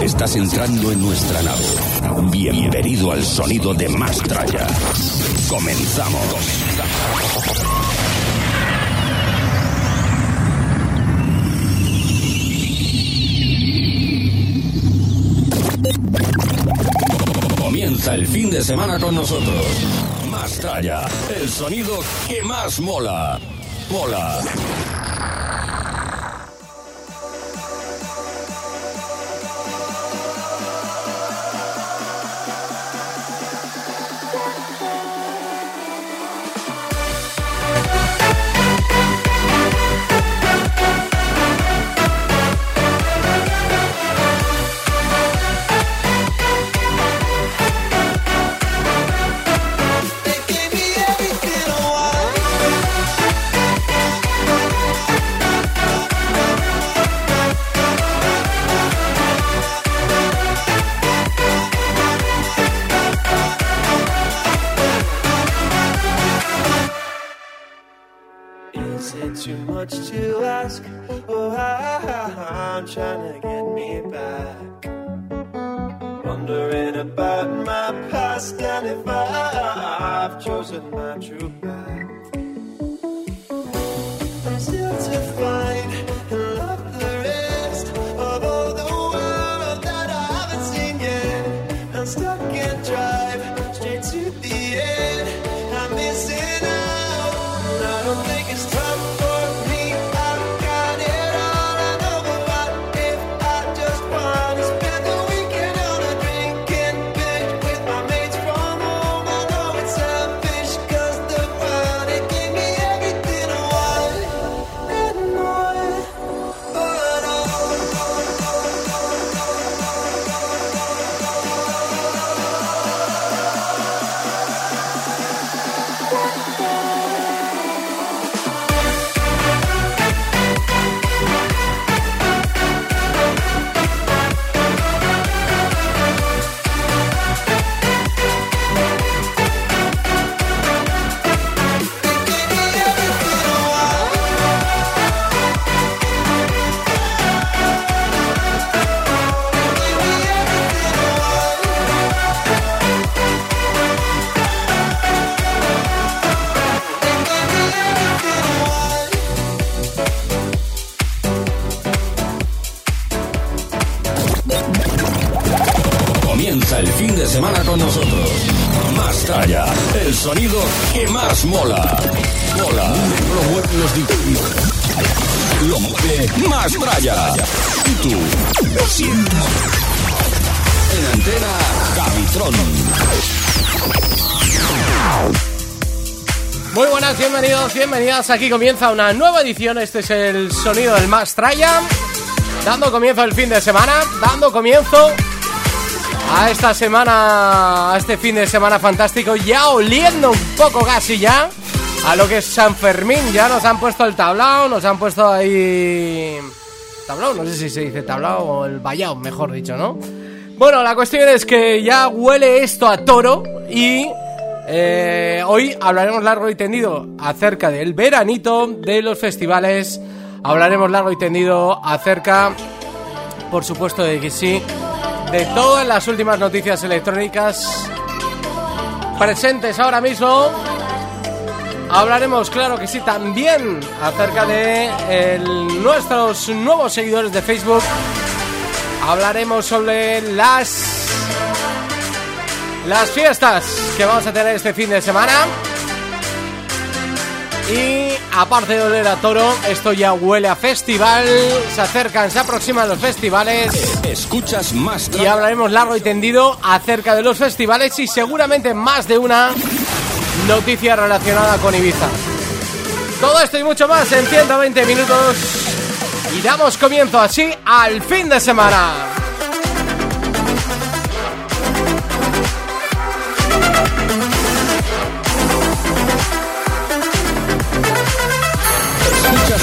Estás entrando en nuestra nave. Bienvenido al sonido de Mastraya. Comenzamos. Comienza el fin de semana con nosotros. Mastraya, el sonido que más mola. Mola. Más mola. Mola. Lo mueven los DJs. Lo mueve más tralla. Y tú lo. En antena, Cabitron. Muy buenas, bienvenidos, bienvenidas. Aquí comienza una nueva edición. Este es el sonido del Más Traya. Dando comienzo el fin de semana. Dando comienzo a esta semana, a este fin de semana fantástico. Ya oliendo un poco casi ya a lo que es San Fermín. Ya nos han puesto el tablao, nos han puesto ahí. Tablao, no sé si se dice tablao o el vallao, mejor dicho, ¿no? Bueno, la cuestión es que ya huele esto a toro y eh, hoy hablaremos largo y tendido acerca del veranito, de los festivales. Hablaremos largo y tendido acerca, por supuesto, de que sí, de todas las últimas noticias electrónicas presentes ahora mismo. Hablaremos, claro que sí, también acerca de nuestros nuevos seguidores de Facebook. Hablaremos sobre las las fiestas que vamos a tener este fin de semana. Y aparte de oler a toro, esto ya huele a festival. Se acercan, se aproximan los festivales. Escuchas más Y hablaremos largo y tendido acerca de los festivales y seguramente más de una noticia relacionada con Ibiza. Todo esto y mucho más en 120 minutos. Y damos comienzo así al fin de semana.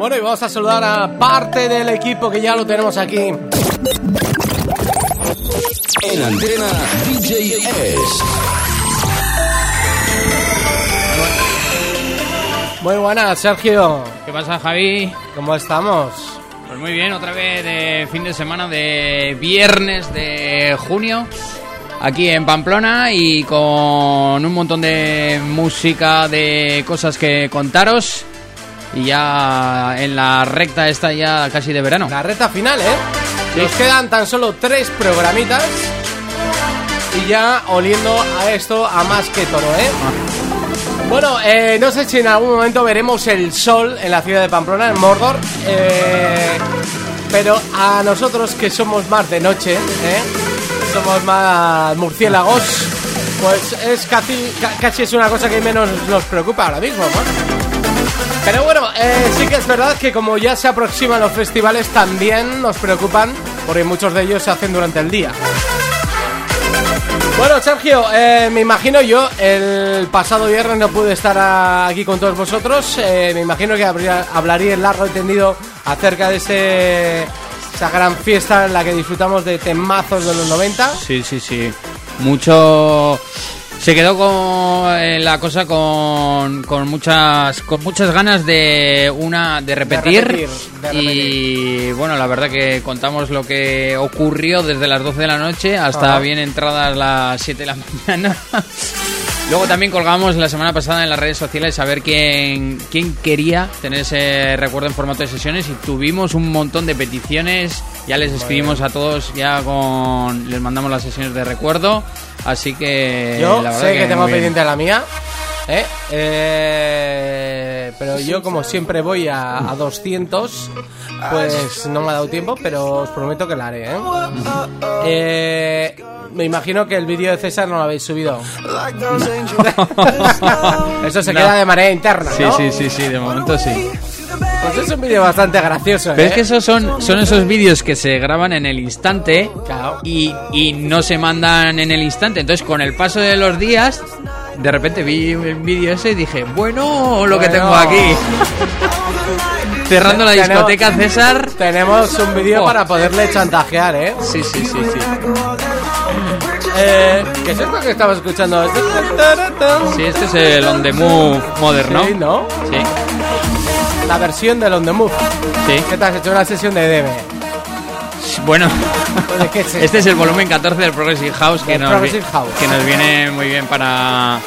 Bueno, y vamos a saludar a parte del equipo que ya lo tenemos aquí. En antena DJ. Muy buenas, Sergio. ¿Qué pasa, Javi? ¿Cómo estamos? Pues muy bien, otra vez de fin de semana de viernes de junio, aquí en Pamplona y con un montón de música, de cosas que contaros. Y ya en la recta esta ya casi de verano. La reta final, ¿eh? Sí. Nos quedan tan solo tres programitas y ya oliendo a esto a más que toro, ¿eh? Bueno, eh, no sé si en algún momento veremos el sol en la ciudad de Pamplona, en Mordor, eh, pero a nosotros que somos más de noche, ¿eh? somos más murciélagos, pues es casi, ca- casi es una cosa que menos nos preocupa ahora mismo, ¿no? Pero bueno, eh, sí que es verdad que como ya se aproximan los festivales también nos preocupan porque muchos de ellos se hacen durante el día. Bueno, Sergio, eh, me imagino yo, el pasado viernes no pude estar aquí con todos vosotros. eh, me imagino que habría- hablaría largo y tendido acerca de ese, esa gran fiesta en la que disfrutamos de temazos de los 90. Sí, sí, sí. Mucho. Se quedó con eh, la cosa con, con muchas con muchas ganas de una de repetir, repetir, de y bueno la verdad que contamos lo que ocurrió desde las 12 de la noche hasta Ajá. bien entradas las 7 de la mañana. Luego también colgamos la semana pasada en las redes sociales a ver quién, quién quería tener ese recuerdo en formato de sesiones y tuvimos un montón de peticiones. Ya les escribimos a todos, ya con les mandamos las sesiones de recuerdo. Así que Yo la sé que, tengo muy bien. pendiente la mía, ¿eh? Eh, pero yo como siempre voy a, a 200, pues no me ha dado tiempo, pero os prometo que la haré, ¿eh? Eh, me imagino que el vídeo de César no lo habéis subido. Eso se No. queda de manera interna, Sí, ¿no? sí, sí, sí, de momento sí. Pues es un vídeo bastante gracioso, Pero ¿eh? es que esos son, son esos vídeos que se graban en el instante Claro. y, y no se mandan en el instante. Entonces, con el paso de los días, de repente vi el vídeo ese y dije, bueno, lo que tengo aquí. Cerrando la Tenemos- discoteca, César. Tenemos un vídeo Oh. para poderle chantajear, ¿eh? Sí, sí, sí, sí. eh ¿Qué es esto que estaba escuchando? Sí, este es el On The Move moderno. Sí, ¿no? Sí, La versión del On The Move. sí. ¿Qué te has hecho una sesión de DB? Bueno, ¿De qué es esto? este es el volumen 14 del Progressive House que, nos, Progressive vi- House. que nos viene muy bien para,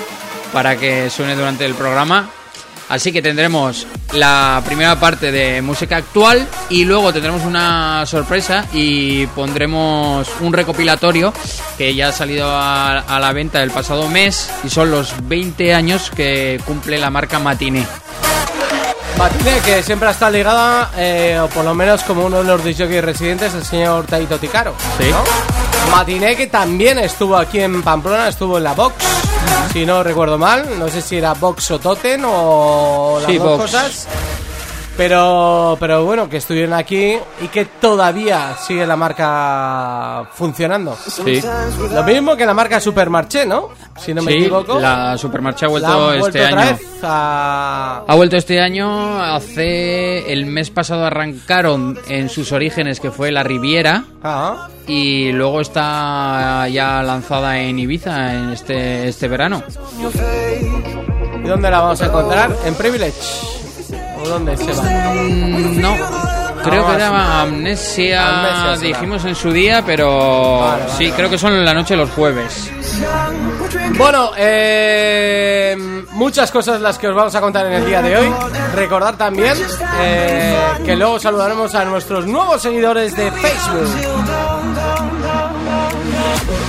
para que suene durante el programa. Así que tendremos la primera parte de música actual y luego tendremos una sorpresa y pondremos un recopilatorio que ya ha salido a, a la venta el pasado mes y son los 20 años que cumple la marca Matine. Matine, que siempre está ligada, eh, o por lo menos como uno de los disjockeys residentes, el señor Taito Ticaro. Sí. ¿no? Matine, que también estuvo aquí en Pamplona, estuvo en la Vox, si no recuerdo mal. No sé si era Vox o Totem o las Sí, dos Vox. cosas. Pero, pero bueno, que estuvieron aquí y que todavía sigue la marca funcionando. Sí, Lo mismo que la marca Supermarché, ¿no? Si no me Sí, equivoco. la Supermarché ha vuelto, este otra año. vez a... Ha vuelto este año, hace el mes pasado arrancaron en sus orígenes que fue la Riviera Ah, y luego está ya lanzada en Ibiza en este, este verano. ¿Y dónde la vamos a encontrar? ¿En Privilege? Dónde se va? Mm, no. Creo ah, que era amnesia, Amnesia dijimos en su día, pero sí, creo que son la noche los jueves. Bueno, eh, muchas cosas las que os vamos a contar en el día de hoy. Recordar también eh, que luego saludaremos a nuestros nuevos seguidores de Facebook.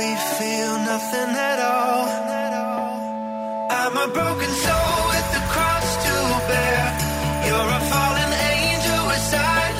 we feel nothing at all. I'm a broken soul with the cross to bear. You're a fallen angel with silence.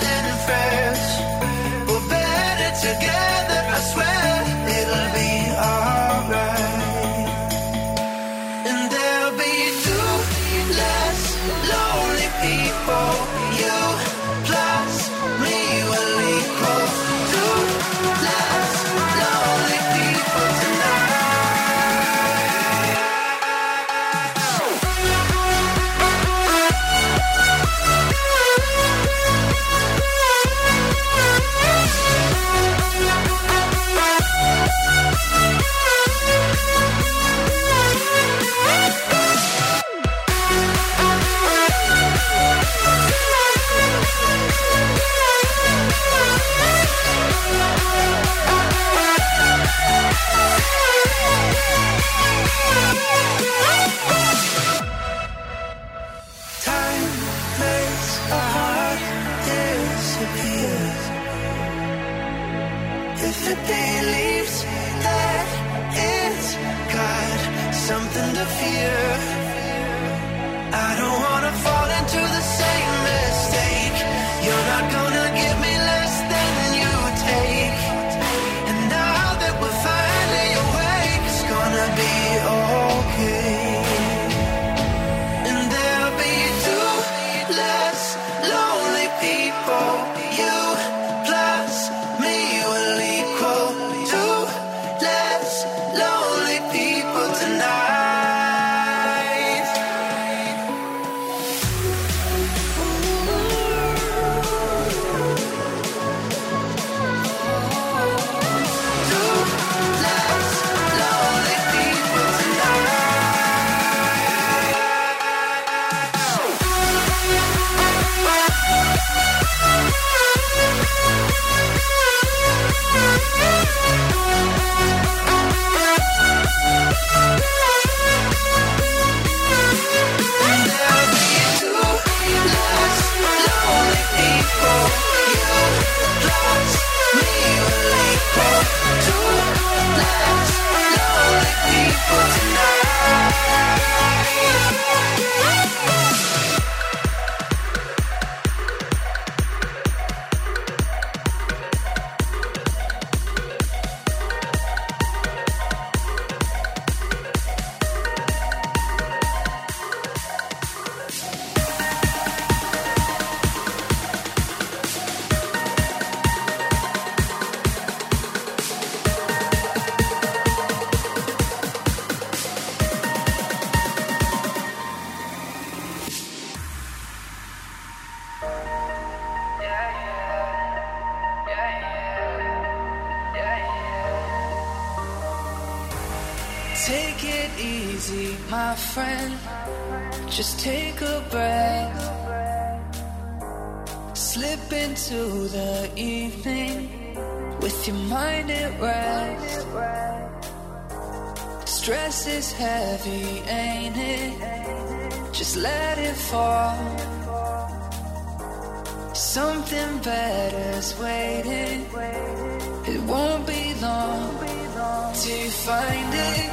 you find it.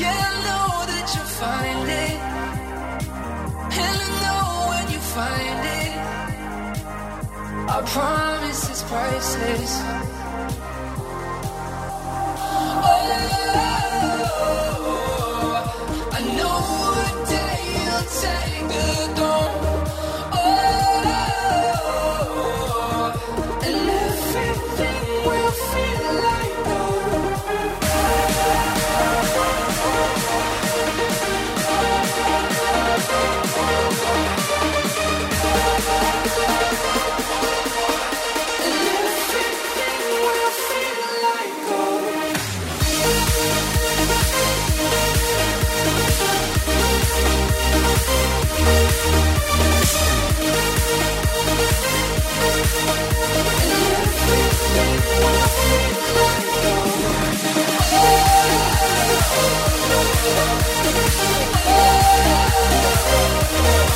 Yeah, I know that you'll find it. And I know when you find it, promise it's priceless. Oh, I know day you'll take the.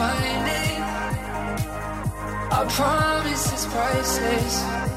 find it, I promise it's priceless.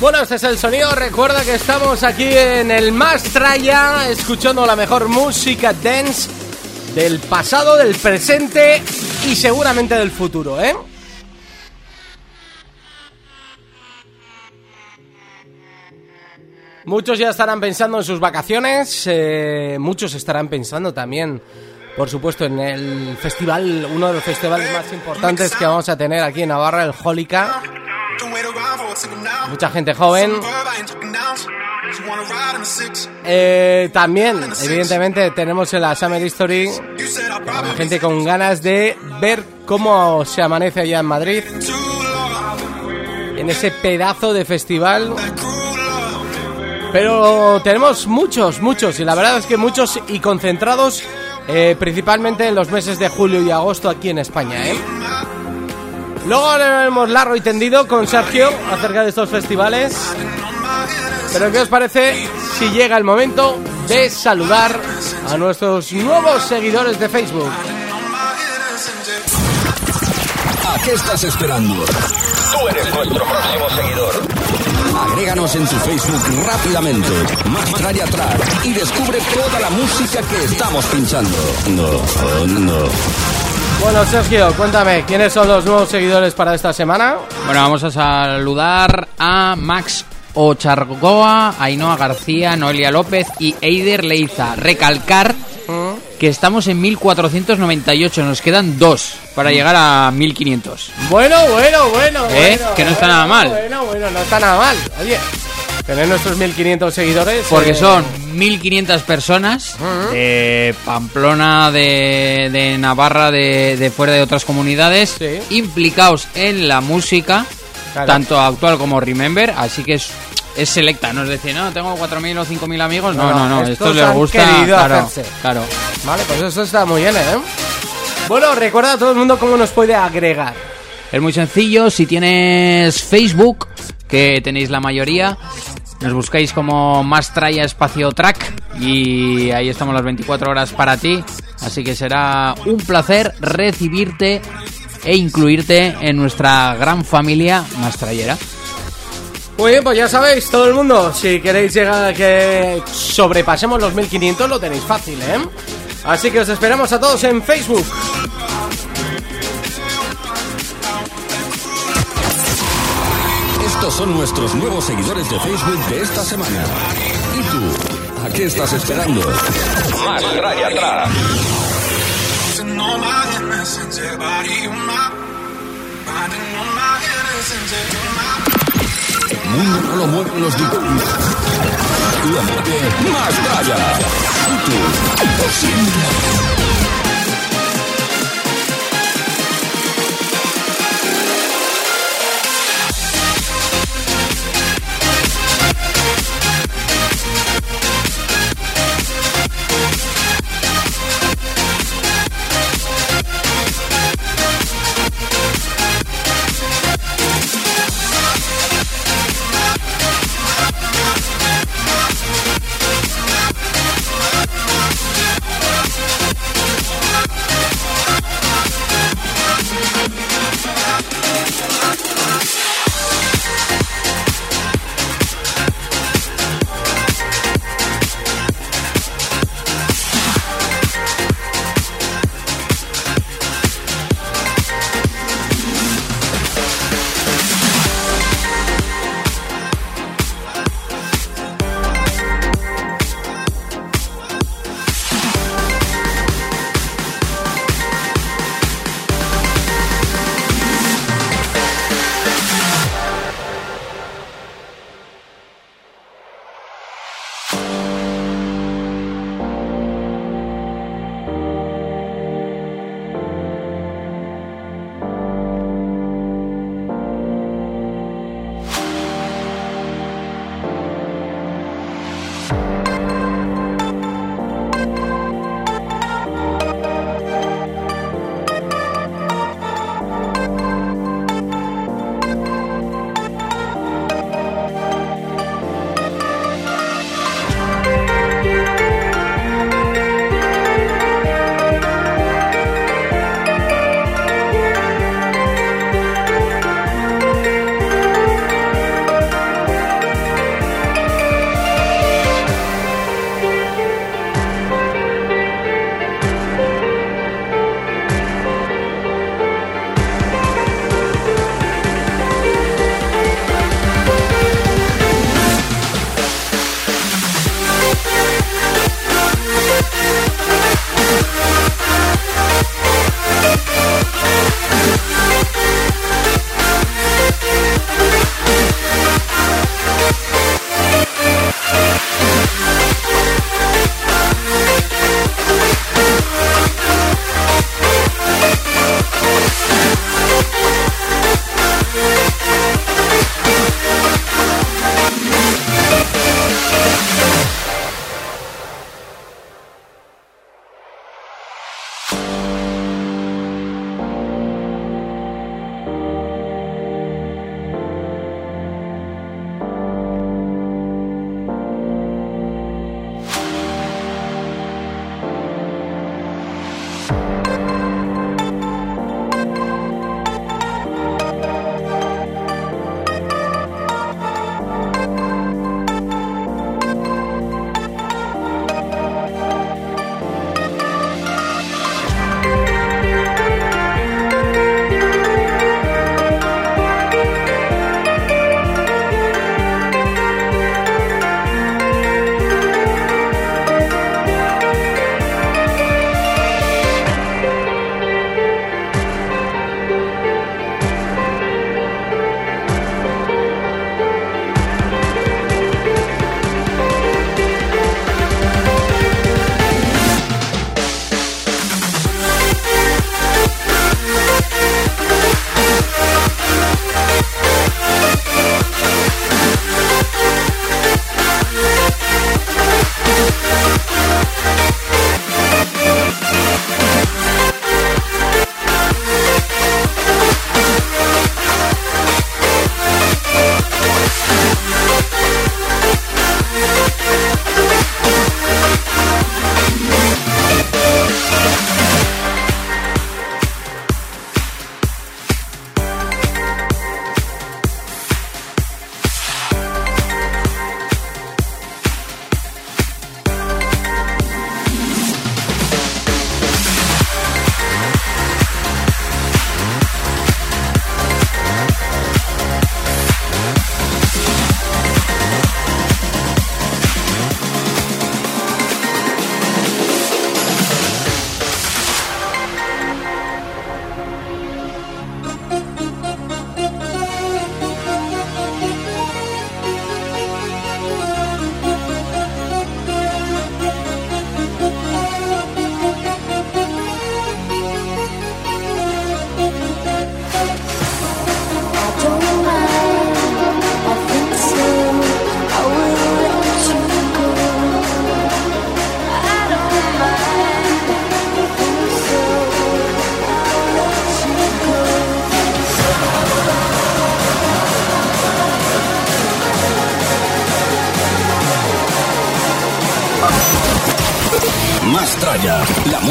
Bueno, este es el sonido. Recuerda que estamos aquí en el Mastraya, escuchando la mejor música dance del pasado, del presente y seguramente del futuro, ¿eh? Muchos ya estarán pensando en sus vacaciones, eh, muchos estarán pensando también, por supuesto, en el festival, uno de los festivales más importantes que vamos a tener aquí en Navarra, el Holica. Mucha gente joven. Eh, también, evidentemente, tenemos en la Summer History gente con ganas de ver cómo se amanece allá en Madrid. En ese pedazo de festival. Pero tenemos muchos, muchos, y la verdad es que muchos y concentrados eh, principalmente en los meses de julio y agosto aquí en España, ¿eh? Luego hablaremos largo y tendido con Sergio acerca de estos festivales. Pero ¿qué os parece si llega el momento de saludar a nuestros nuevos seguidores de Facebook? ¿A qué estás esperando? Tú eres nuestro próximo seguidor. Agréganos en tu Facebook rápidamente, más Track, y descubre toda la música que estamos pinchando. No, no. Bueno, Sergio, cuéntame, ¿quiénes son los nuevos seguidores para esta semana? Bueno, vamos a saludar a Max Ochargoa, Ainhoa García, Noelia López y Eider Leiza. Recalcar que estamos en 1498, nos quedan dos para llegar a 1500. Bueno, bueno, bueno, ¿Eh? bueno, Que no está bueno, nada mal. Bueno, bueno, no está nada mal. Oye, tener nuestros 1500 seguidores. Porque eh, son 1500 personas de Pamplona, de, de Navarra, de, de fuera de otras comunidades, Sí. implicados en la música, Claro. tanto actual como Remember, así que es, es selecta, no es decir, no, tengo 4.000 o 5.000 amigos, no, No, no, esto les gusta, claro, hacerse. claro. Vale, pues eso está muy bien, ¿eh? Bueno, recuerda a todo el mundo cómo nos puede agregar. Es muy sencillo, si tienes Facebook, que tenéis la mayoría, nos buscáis como más espacio track y ahí estamos las 24 horas para ti, así que será un placer recibirte e incluirte en nuestra gran familia mastrayera. Muy bien, pues ya sabéis, todo el mundo, si queréis llegar a que sobrepasemos los 1500, lo tenéis fácil, ¿eh? Así que os esperamos a todos en Facebook. Son nuestros nuevos seguidores de Facebook de esta semana. ¿Y tú? ¿A qué estás esperando? Más Traya atrás. My. mundo no lo mueven los mente más tralla. Y tú,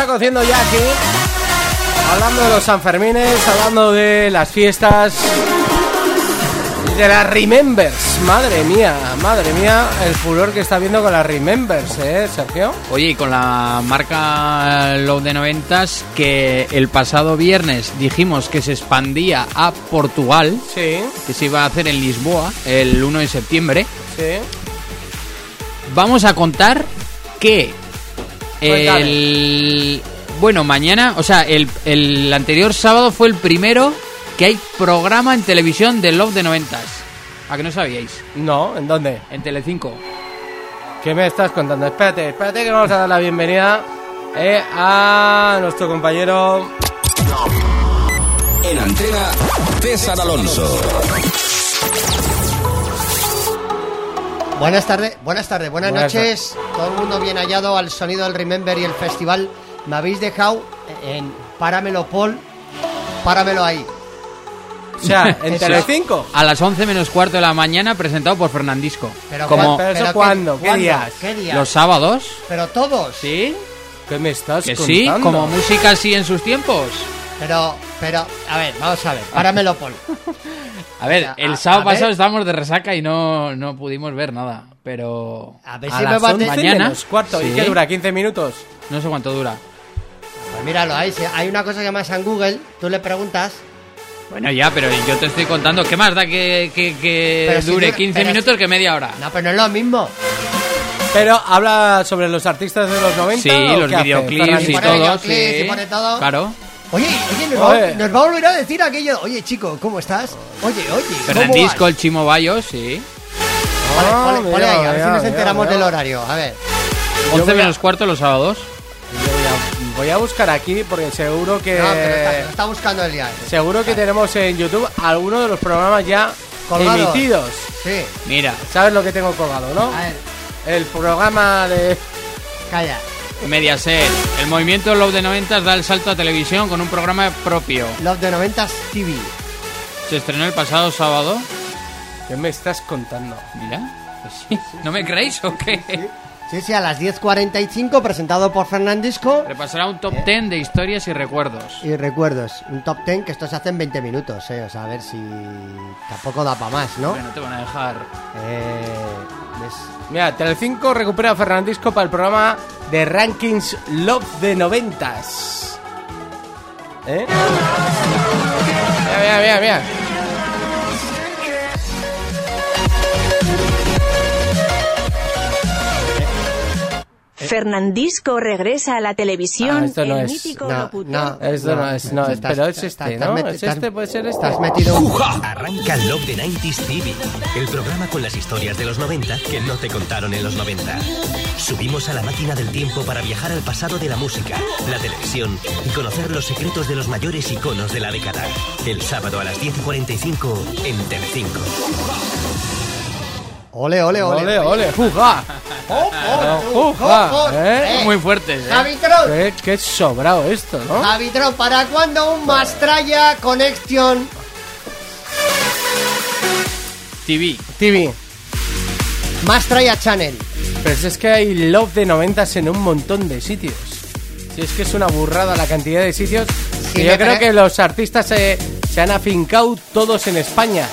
Está cociendo ya aquí. Hablando de los Sanfermines, hablando de las fiestas. De las Remembers. Madre mía, madre mía, el furor que está viendo con las Remembers, ¿eh, Sergio? Oye, y con la marca Love de 90 que el pasado viernes dijimos que se expandía a Portugal, Sí, que se iba a hacer en Lisboa el 1 de septiembre. sí. Vamos a contar que. El bueno mañana, o sea, el, el anterior sábado fue el primero que hay programa en televisión de Love de 90 ¿A que no sabíais? No, ¿en dónde? En Telecinco. ¿Qué me estás contando? Espérate, espérate que vamos a dar la bienvenida eh, a nuestro compañero. En antena, César Alonso. Buenas tardes, buenas tardes, buenas, Buenas noches. Todo el mundo bien hallado al sonido del Remember y el festival. Me habéis dejado en Páramelo Paul, páramelo ahí. O sea, en. Telecinco. A las 11 menos cuarto de la mañana presentado por Fernandisco. Pero Como ¿Pero eso qué- cuándo? ¿Qué cuándo? días? ¿Qué días? los sábados. Pero todos. ¿Sí? ¿Qué me estás Que contando? sí, como música así en sus tiempos. Pero, pero, a ver, vamos a ver, páramelo Paul. A ver, sea, el a- sábado a ver. pasado estábamos de resaca y no, no pudimos ver nada. Pero A ver A si me va a 11 decir. mañana. menos cuarto. ¿Y Sí. qué dura? ¿15 minutos? no sé cuánto dura. Pues míralo ahí, si hay una cosa que llamas en Google, tú le preguntas. Bueno, ya, pero yo te estoy contando. ¿Qué más da que, que- si dure dura- 15 pero- minutos que media hora? No, pero no es lo mismo. Pero habla sobre los artistas de los 90. Sí, ¿o los videoclips y todo. videoclips sí. y pone todo. Claro. Oye, oye, nos va, Oye. nos va a volver a decir aquello. Oye, chico, ¿cómo estás? Oye, oye, ¿cómo Fernandisco, el Chimo Bayo, sí. Ah, ponle- ponle mira, ahí, a ver si nos mira, enteramos mira. del horario. A ver. 11 voy a- menos cuarto los sábados. Yo voy, a, voy a buscar aquí porque seguro que. No, pero está, buscando el día. Seguro que tenemos en YouTube alguno de los programas ya Colgados. emitidos. Sí. Mira, ¿Sabes lo que tengo colgado, no? A ver, El programa de. calla. Mediaset. El movimiento Love de 90 da el salto a televisión con un programa propio. Love de 90 TV. Se estrenó el pasado sábado. ¿Qué me estás contando? Mira, pues sí. ¿No me creéis o qué? Sí, sí, a las 10.45, presentado por Fernandisco. Repasará un top 10 de historias y recuerdos. Y recuerdos, un top 10 que esto se hace en 20 minutos, eh. O sea, a ver si tampoco da para más, ¿no? Hombre, no te van a dejar. Eh, ¿ves? Mira, Telecinco recupera a Fernandisco para el programa de Rankings Love de noventas. ¿Eh? Mira, mira, mira, mira. Fernandisco regresa a la televisión. Ah, esto no el es. mítico No, no, Esto no es, no es, estás- pero es este, ¿no? Es este, puede ser este. Estás metido un... Arranca Love the 90s TV, el programa con las historias de los 90 que no te contaron en los 90. Subimos a la máquina del tiempo para viajar al pasado de la música, la televisión y conocer los secretos de los mayores iconos de la década. El sábado a las 10 y 45 en Telecinco. Ole, ole, ole. Ole, ole, juja. Oh, oh, Oh, juja, oh, oh. ¿eh? Muy fuertes, ¿eh? Javi Tron, Qué, qué sobrado esto, ¿no? Javi Tron, ¿para cuándo un Mastraya Connection? TV. TV. Mastraya Channel. Pero si es que hay love de noventas en un montón de sitios. Si es que es una burrada la cantidad de sitios. Sí, y yo creo que los artistas se, se han afincado todos en España.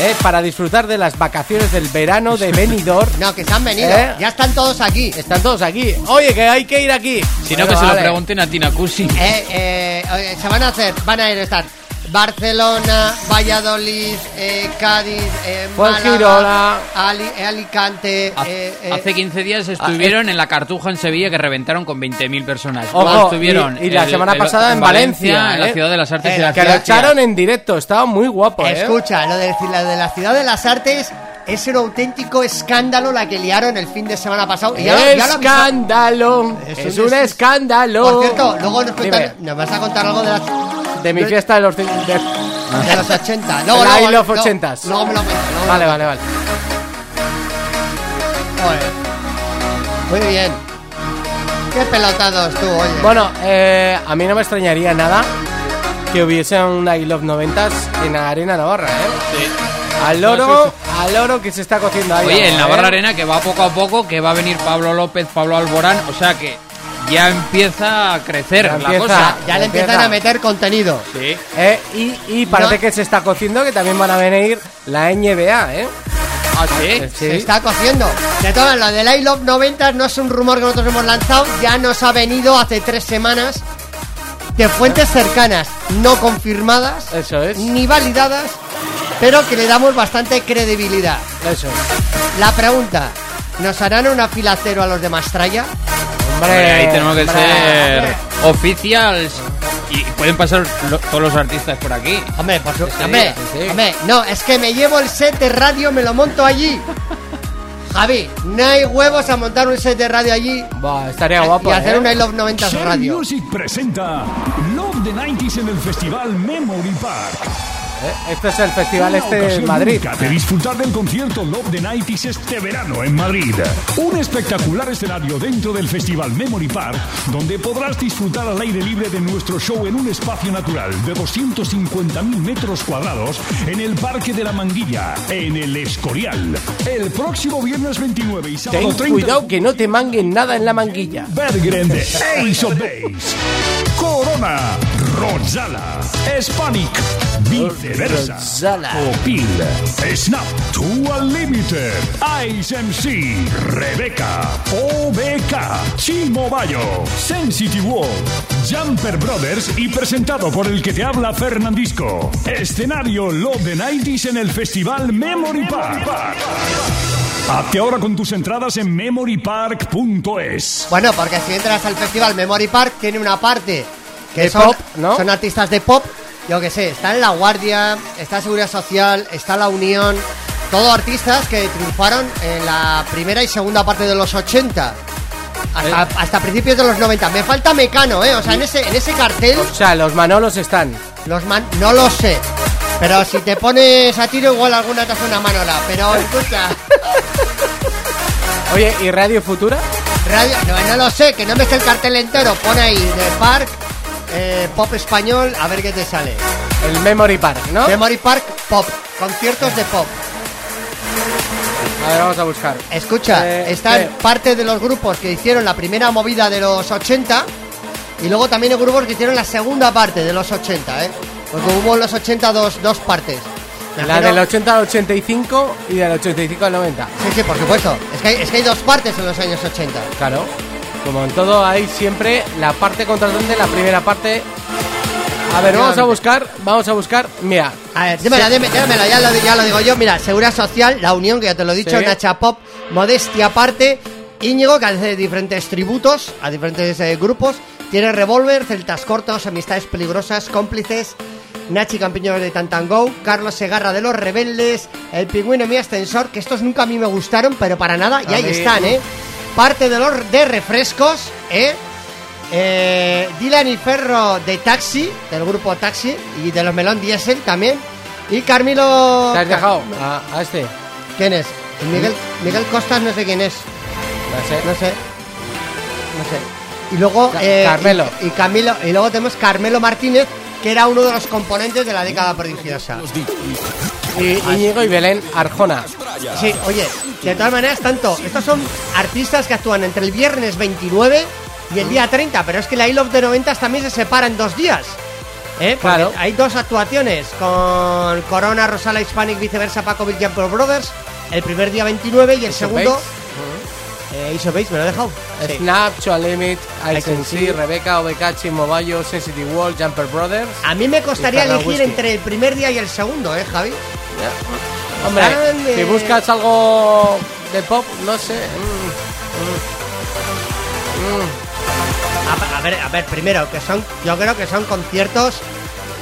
¿Eh? Para disfrutar de las vacaciones del verano de Benidorm. No, que se han venido. ¿Eh? Ya están todos aquí. Están todos aquí. Oye, que hay que ir aquí. Si no, Bueno, que se lo pregunten a Tina Cusi. Eh, eh, se van a hacer, van a ir a estar Barcelona, Valladolid, eh, Cádiz, eh, Fuengirola. Málaga, Ali- eh, Alicante. Hace, eh, eh, hace 15 días estuvieron en la Cartuja en Sevilla que reventaron con 20.000 personas. Ojo, estuvieron y- y la el- semana el- pasada en Valencia, en la ¿eh? ciudad de las artes Eh, y la Que lo echaron en directo. Estaba muy guapo, ¿eh? Escucha, lo de, lo de la ciudad de las artes es un auténtico escándalo la que liaron el fin de semana pasado. Y ya lo- ya lo avisó- escándalo. Es Es, un un, es- escándalo. Por cierto, luego nos, cuentan- nos vas a contar algo de, las, de mi fiesta de los... de- de los 80. Luego, El luego, Love luego- 80s. Luego me lo cuentas, luego me Vale, vale, vale. Muy bien. Qué pelotados tú, oye. Bueno, eh, a mí no me extrañaría nada que hubiese un I Love 90s en la Arena Navarra, ¿eh? Al loro, al loro que se está cociendo ahí. Oye, en ¿eh? Navarra Arena que va poco a poco, que va a venir Pablo López, Pablo Alborán, o sea que ya empieza a crecer Ya la empieza. cosa. ya le empiezan empieza. a meter contenido. Sí. Eh, y, y parece No. que se está cociendo que también van a venir la NBA, ¿eh? Ah, sí. Sí. Se está cociendo. De todas, lo del I Love 90 no es un rumor que nosotros hemos lanzado, ya nos ha venido hace tres semanas de fuentes cercanas, no confirmadas, Eso es. ni validadas, pero que le damos bastante credibilidad. Eso es. La pregunta, ¿nos harán una fila cero a los de Mastraya? Hombre, Ahí tenemos que hombre, ser hombre. oficials y pueden pasar lo- todos los artistas por aquí. Hombre, por su- Sí, hombre, sí. hombre, no, es que me llevo el set de radio, me lo monto allí. Javi, no hay huevos a montar un set de radio allí Buah, estaría guapo. y hacer ¿eh? una I Love 90 Share radio. Music presenta Love the 90s en el festival Memory Park. Eh, Este es el festival Una este en Madrid. de disfrutar del concierto Love the 90s este verano en Madrid. Un espectacular escenario dentro del festival Memory Park, donde podrás disfrutar al aire libre de nuestro show en un espacio natural de 250.000 metros cuadrados en el Parque de la Manguilla, en el Escorial. El próximo viernes 29 y sábado Ten 30 cuidado que no te manguen nada en la manguilla. Berggren de Ace of Base, Corona, Rosala, Hispanic, viceversa, Rosala. Opil, Snap, To Unlimited, Ice MC, Rebeca, OBK, Chimo Bayo, Sensitive World, Jumper Brothers y presentado por el que te habla Fernandisco. Escenario Love the 90s en el festival Memory Park. Hazte ahora con tus entradas en memorypark.es. Bueno, porque si entras al festival Memory Park tiene una parte que De son, pop, ¿no? son artistas de pop. Yo que sé, está en La Guardia, está Seguridad Social, está La Unión. Todos artistas que triunfaron en la primera y segunda parte de los 80. Hasta, Eh. hasta principios de los 90. Me falta Mecano, ¿eh? O sea, en ese, en ese cartel, O sea, los Manolos están. los man, no lo sé. Pero si te pones a tiro, igual alguna te hace una manola. Pero escucha, Oye, ¿y Radio Futura? radio, no, no lo sé, que no me esté el cartel entero. Pon ahí de Park, eh, pop español, a ver qué te sale. El Memory Park, ¿no? Memory Park Pop, conciertos de pop. A ver, vamos a buscar. Escucha, Eh, están ¿qué? parte de los grupos que hicieron la primera movida de los 80 y luego también hay grupos que hicieron la segunda parte de los 80, ¿eh? Porque hubo en los 80 dos, dos partes. Me La imagino- del 80 al 85 y del 85 al 90. Sí, sí, por supuesto. Es que, hay, es que hay dos partes en los años 80. Claro. Como en todo hay siempre la parte contratante, la primera parte. A ver, vamos a buscar, vamos a buscar. Mira, A ver, dímela, dime- dímela, ya lo, ya lo digo yo. Mira, Seguridad Social, La Unión, que ya te lo he dicho, Sí. Nacha Pop, Modestia Aparte, Íñigo, que hace diferentes tributos a diferentes eh, grupos. Tiene Revolver, Celtas Cortos, Amistades Peligrosas, Cómplices, Nachi Campiñones de Tantango, Carlos Segarra de Los Rebeldes, El Pingüino Mi Ascensor, que estos nunca a mí me gustaron, pero para nada, y A ahí están, ¿eh? Parte de los de refrescos, ¿eh? Eh, Dylan y Ferro de Taxi, del grupo Taxi, y de los Melón Diesel también. Y Carmelo... ¿Te has dejado a, a este? ¿Quién es? Miguel, Miguel Costas, no sé quién es. No sé. No sé. No sé. Y luego. Ca- eh, Carmelo. Y, y Camilo, y luego tenemos Carmelo Martínez, que era uno de los componentes de la década prodigiosa. Y Íñigo y Belén Arjona. Sí, oye, de todas maneras, tanto. Estos son artistas que actúan entre el viernes 29 y el día 30, pero es que la I Love de 90 también se separa en dos días. ¿Eh? Claro. Hay dos actuaciones con Corona, Rosala Hispanic, viceversa, Paco Bill Jumper Brothers. El primer día 29 y el ¿Eso segundo. veis? Eh, Iso Base, me lo he dejado. Sí. Snap, Choa Limit, I Ice Can C, See. Rebeca, OBK, Chimo Bayo, Sensitive Wall, Jumper Brothers. A mí me costaría elegir entre el primer día y el segundo, ¿eh, Javi? Hombre, si buscas algo de pop, no sé. mm, A, a ver, a ver, primero, que son, yo creo que son conciertos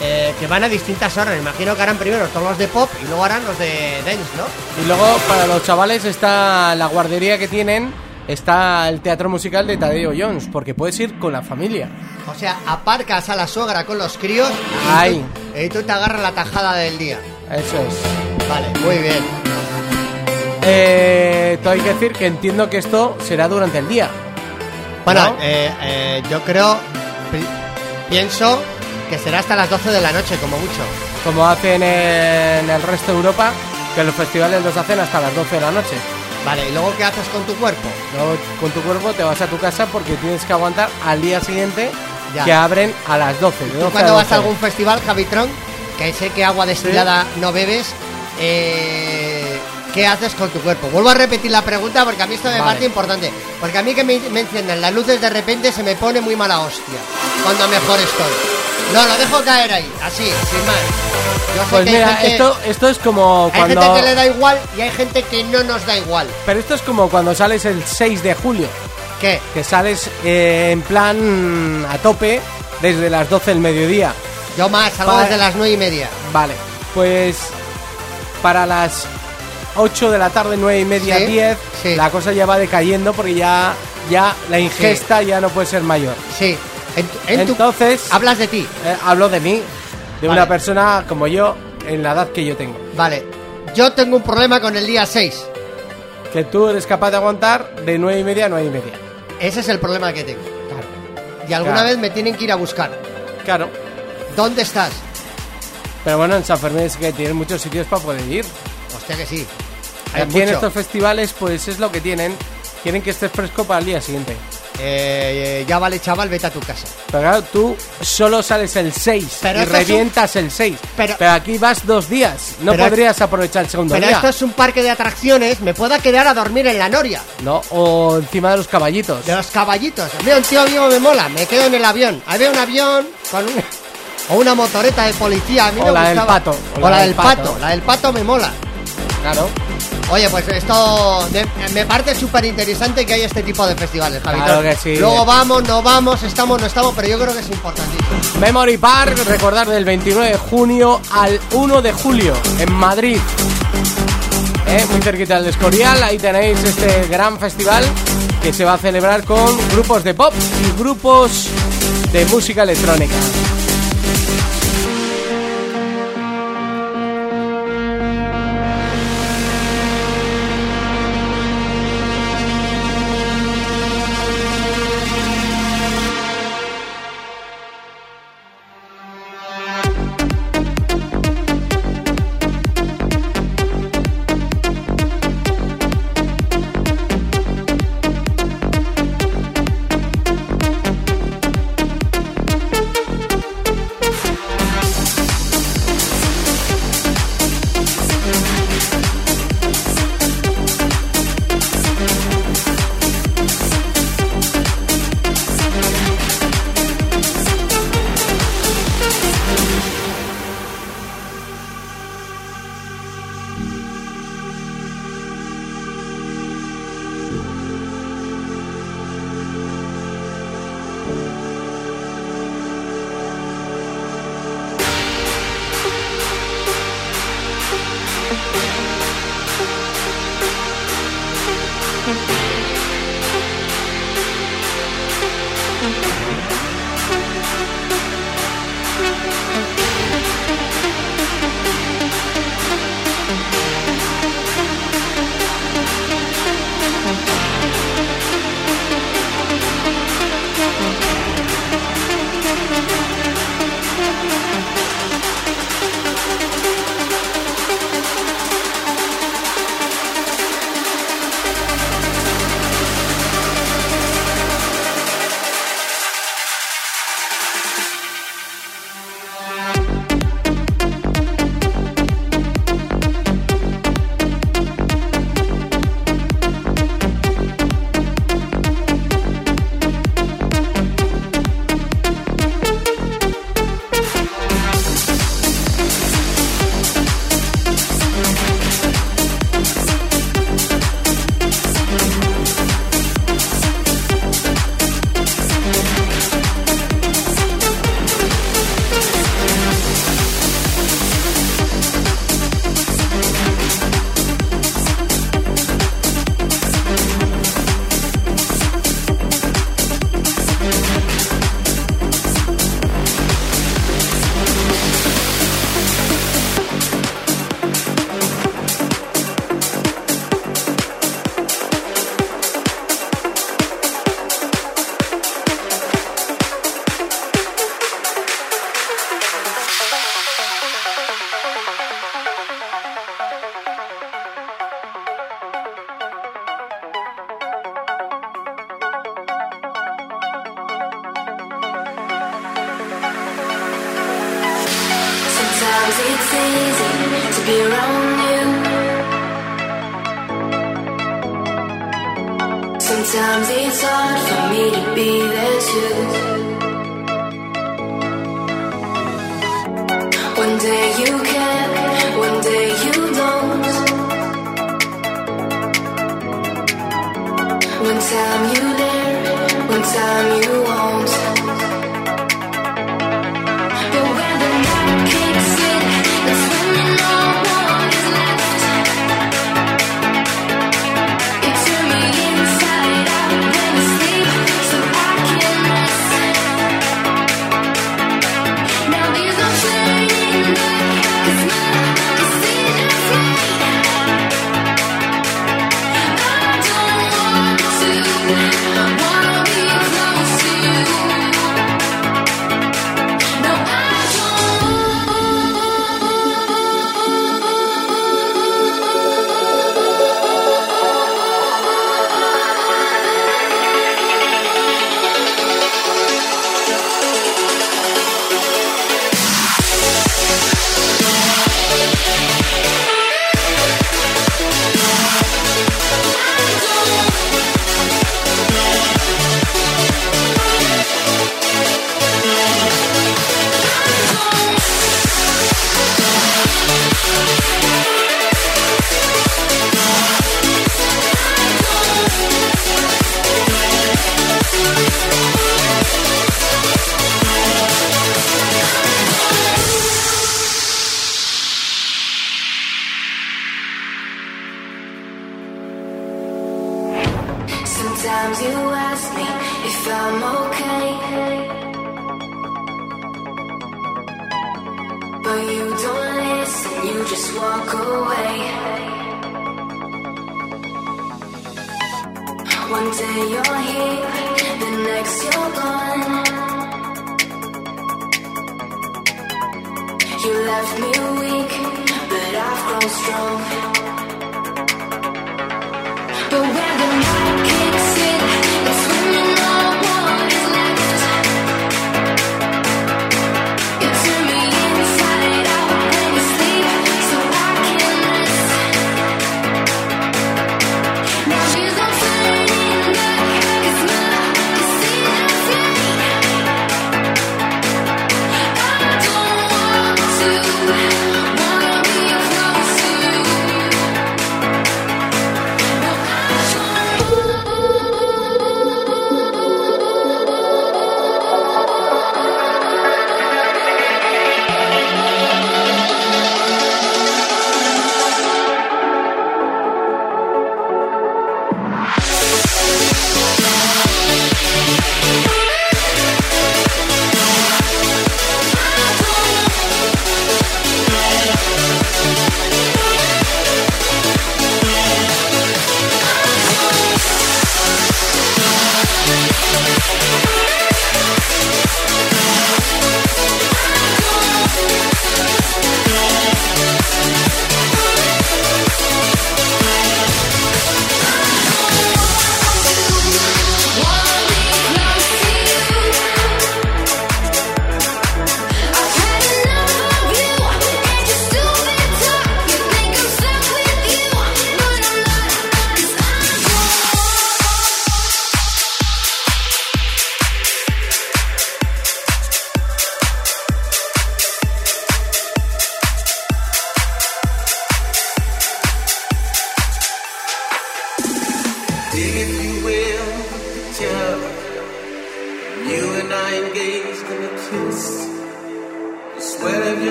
eh, que van a distintas horas. Imagino que harán primero todos los de pop y luego harán los de dance, ¿no? mm. Y luego, para los chavales, está la guardería que tienen, está el teatro musical de Tadeo Jones, porque puedes ir con la familia. O sea, aparcas a la suegra con los críos y, Ay. Tú, y tú te agarras la tajada del día. Eso es. Vale, muy bien. Eh, todo hay que decir que entiendo que esto será durante el día. Bueno, ¿No? eh, eh, yo creo, pi- pienso que será hasta las 12 de la noche, como mucho. Como hacen en el resto de Europa, que los festivales los hacen hasta las 12 de la noche. Vale, ¿y luego qué haces con tu cuerpo? Luego con tu cuerpo te vas a tu casa porque tienes que aguantar al día siguiente Ya. que abren a las 12. de ¿Tú 12 cuando a vas a 12. algún festival, Javitron, que sé que agua destilada no bebes, eh, ¿qué haces con tu cuerpo? Vuelvo a repetir la pregunta porque a mí esto me Vale. parece importante. Porque a mí que me, me enciendan las luces de repente se me pone muy mala hostia. Cuando mejor estoy. No, lo dejo caer ahí, así, sin más. Yo sé Pues que hay mira, gente- esto, esto es como hay cuando... gente que le da igual y hay gente que no nos da igual. Pero esto es como cuando sales el 6 de julio, ¿Qué? que sales eh, en plan a tope desde las 12 del mediodía. Yo más, salgo desde las nueve y media. Vale, pues para las 8 de la tarde, 9 y media, Sí, 10, sí. la cosa ya va decayendo porque ya, ya la ingesta ya no puede ser mayor. Sí. En tu- en tu- Entonces, hablas de ti. eh, hablo de mí, de Vale. una persona como yo, en la edad que yo tengo. Vale. Yo tengo un problema con el día 6. Que tú eres capaz de aguantar de 9 y media a 9 y media. Ese es el problema que tengo. Claro. Y alguna Claro. vez me tienen que ir a buscar. Claro. ¿Dónde estás? Pero bueno, en San Fermín es que tienen muchos sitios para poder ir. Hostia que sí. Hay Aquí en estos festivales, pues es lo que tienen. Quieren que estés fresco para el día siguiente. Eh, eh, ya vale, chaval, vete a tu casa. Pero claro, tú solo sales el 6 Pero y un- revientas el 6. Pero- Pero, aquí vas dos días. No Pero- podrías aprovechar el segundo Pero día. esto es un parque de atracciones. Me pueda quedar a dormir en la noria. No, o encima de los caballitos. De los caballitos. Veo un tío vivo me mola. Me quedo en el avión. Ahí veo un avión con un... O una motoreta de policía. A mí O me la del pato, O, la, del pato. La del pato me mola. Claro. Oye, pues esto me, me parece súper interesante que haya este tipo de festivales, Javi. Claro que sí. Luego vamos, no vamos, estamos, no estamos, pero yo creo que es importantísimo. Memory Park, recordar del 29 de junio al 1 de julio en Madrid. Eh, muy cerquita del Escorial, ahí tenéis este gran festival que se va a celebrar con grupos de pop y grupos de música electrónica.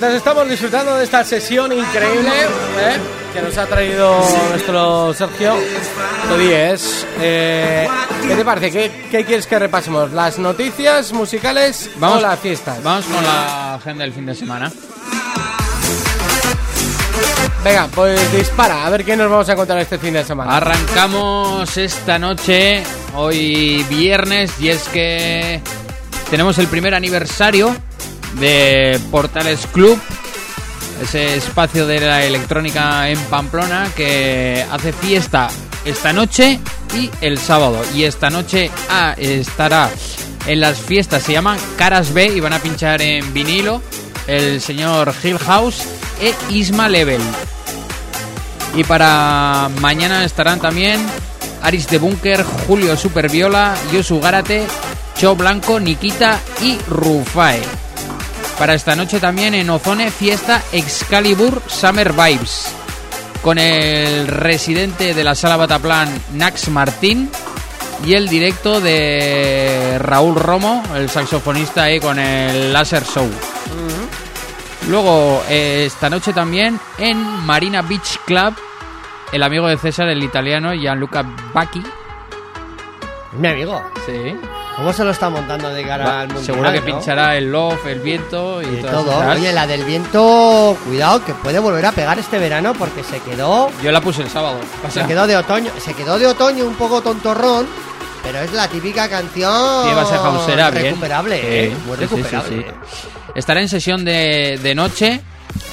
Mientras estamos disfrutando de esta sesión increíble ¿eh? que nos ha traído nuestro Sergio Todíes, eh, ¿qué te parece? ¿Qué, qué quieres que repasemos? ¿Las noticias musicales Vamos- o las fiestas? Vamos con la agenda del fin de semana. Venga, pues dispara, a ver qué nos vamos a encontrar este fin de semana. Arrancamos esta noche, hoy viernes, y es que tenemos el primer aniversario de Portales Club, ese espacio de la electrónica en Pamplona que hace fiesta esta noche y el sábado. Y esta noche ah, estará en las fiestas, se llaman Caras B y van a pinchar en vinilo el señor Hill House e Isma Level. Y para mañana estarán también Aris de Bunker, Julio Superviola, Yosu Gárate, Cho Blanco, Nikita y Rufae. Para esta noche también en Ozone fiesta Excalibur Summer Vibes. Con el residente de la sala Bataplan, Nax Martín. Y el directo de Raúl Romo, el saxofonista ahí con el Laser Show. Luego, eh, esta noche también en Marina Beach Club, el amigo de César, el italiano Gianluca Bacchi. Mi amigo. Sí. ¿Cómo se lo está montando de cara al mundial? Seguro que no? pinchará el Love, el viento y, todo. Oye, la del viento, cuidado, que puede volver a pegar este verano porque se quedó, Yo la puse el sábado. O sea, se quedó de otoño, se quedó de otoño un poco tontorrón, pero es la típica canción Sí, va a bien. recuperable, Sí, ¿eh? muy sí, recuperable. sí, sí. Estará en sesión de, de noche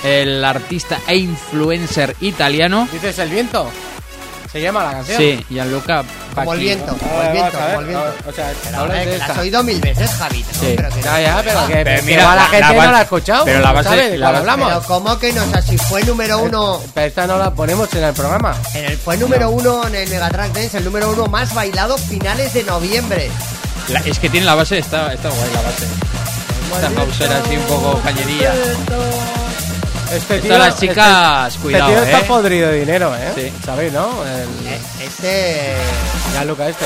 el artista e influencer italiano. ¿Dices el viento? ¿Se llama la canción? Sí, Gianluca Como el Bacchi. viento, como el viento, como el viento. O sea, Pero, hablas hombre, de que la has oído mil veces, Javi. ¿no? Sí. Pero que Ya, ya, pero que, Pero que mira, la, la- gente la no base- la ha escuchado. pero la ¿no base- sabe de la base- hablamos? Pero ¿cómo que no? O sea, si fue número uno... Pero esta no la ponemos en el programa. En el, fue número uno en el Megatrack Dance, el número uno más bailado finales de noviembre. La- es que tiene la base, está, está guay la base. Esta hausera así un poco cañería. Este Están las chicas, este, cuidado, este tío está ¿eh? podrido de dinero, ¿eh? Sí. ¿Sabéis, no? El, Eh, Este ya Luca este.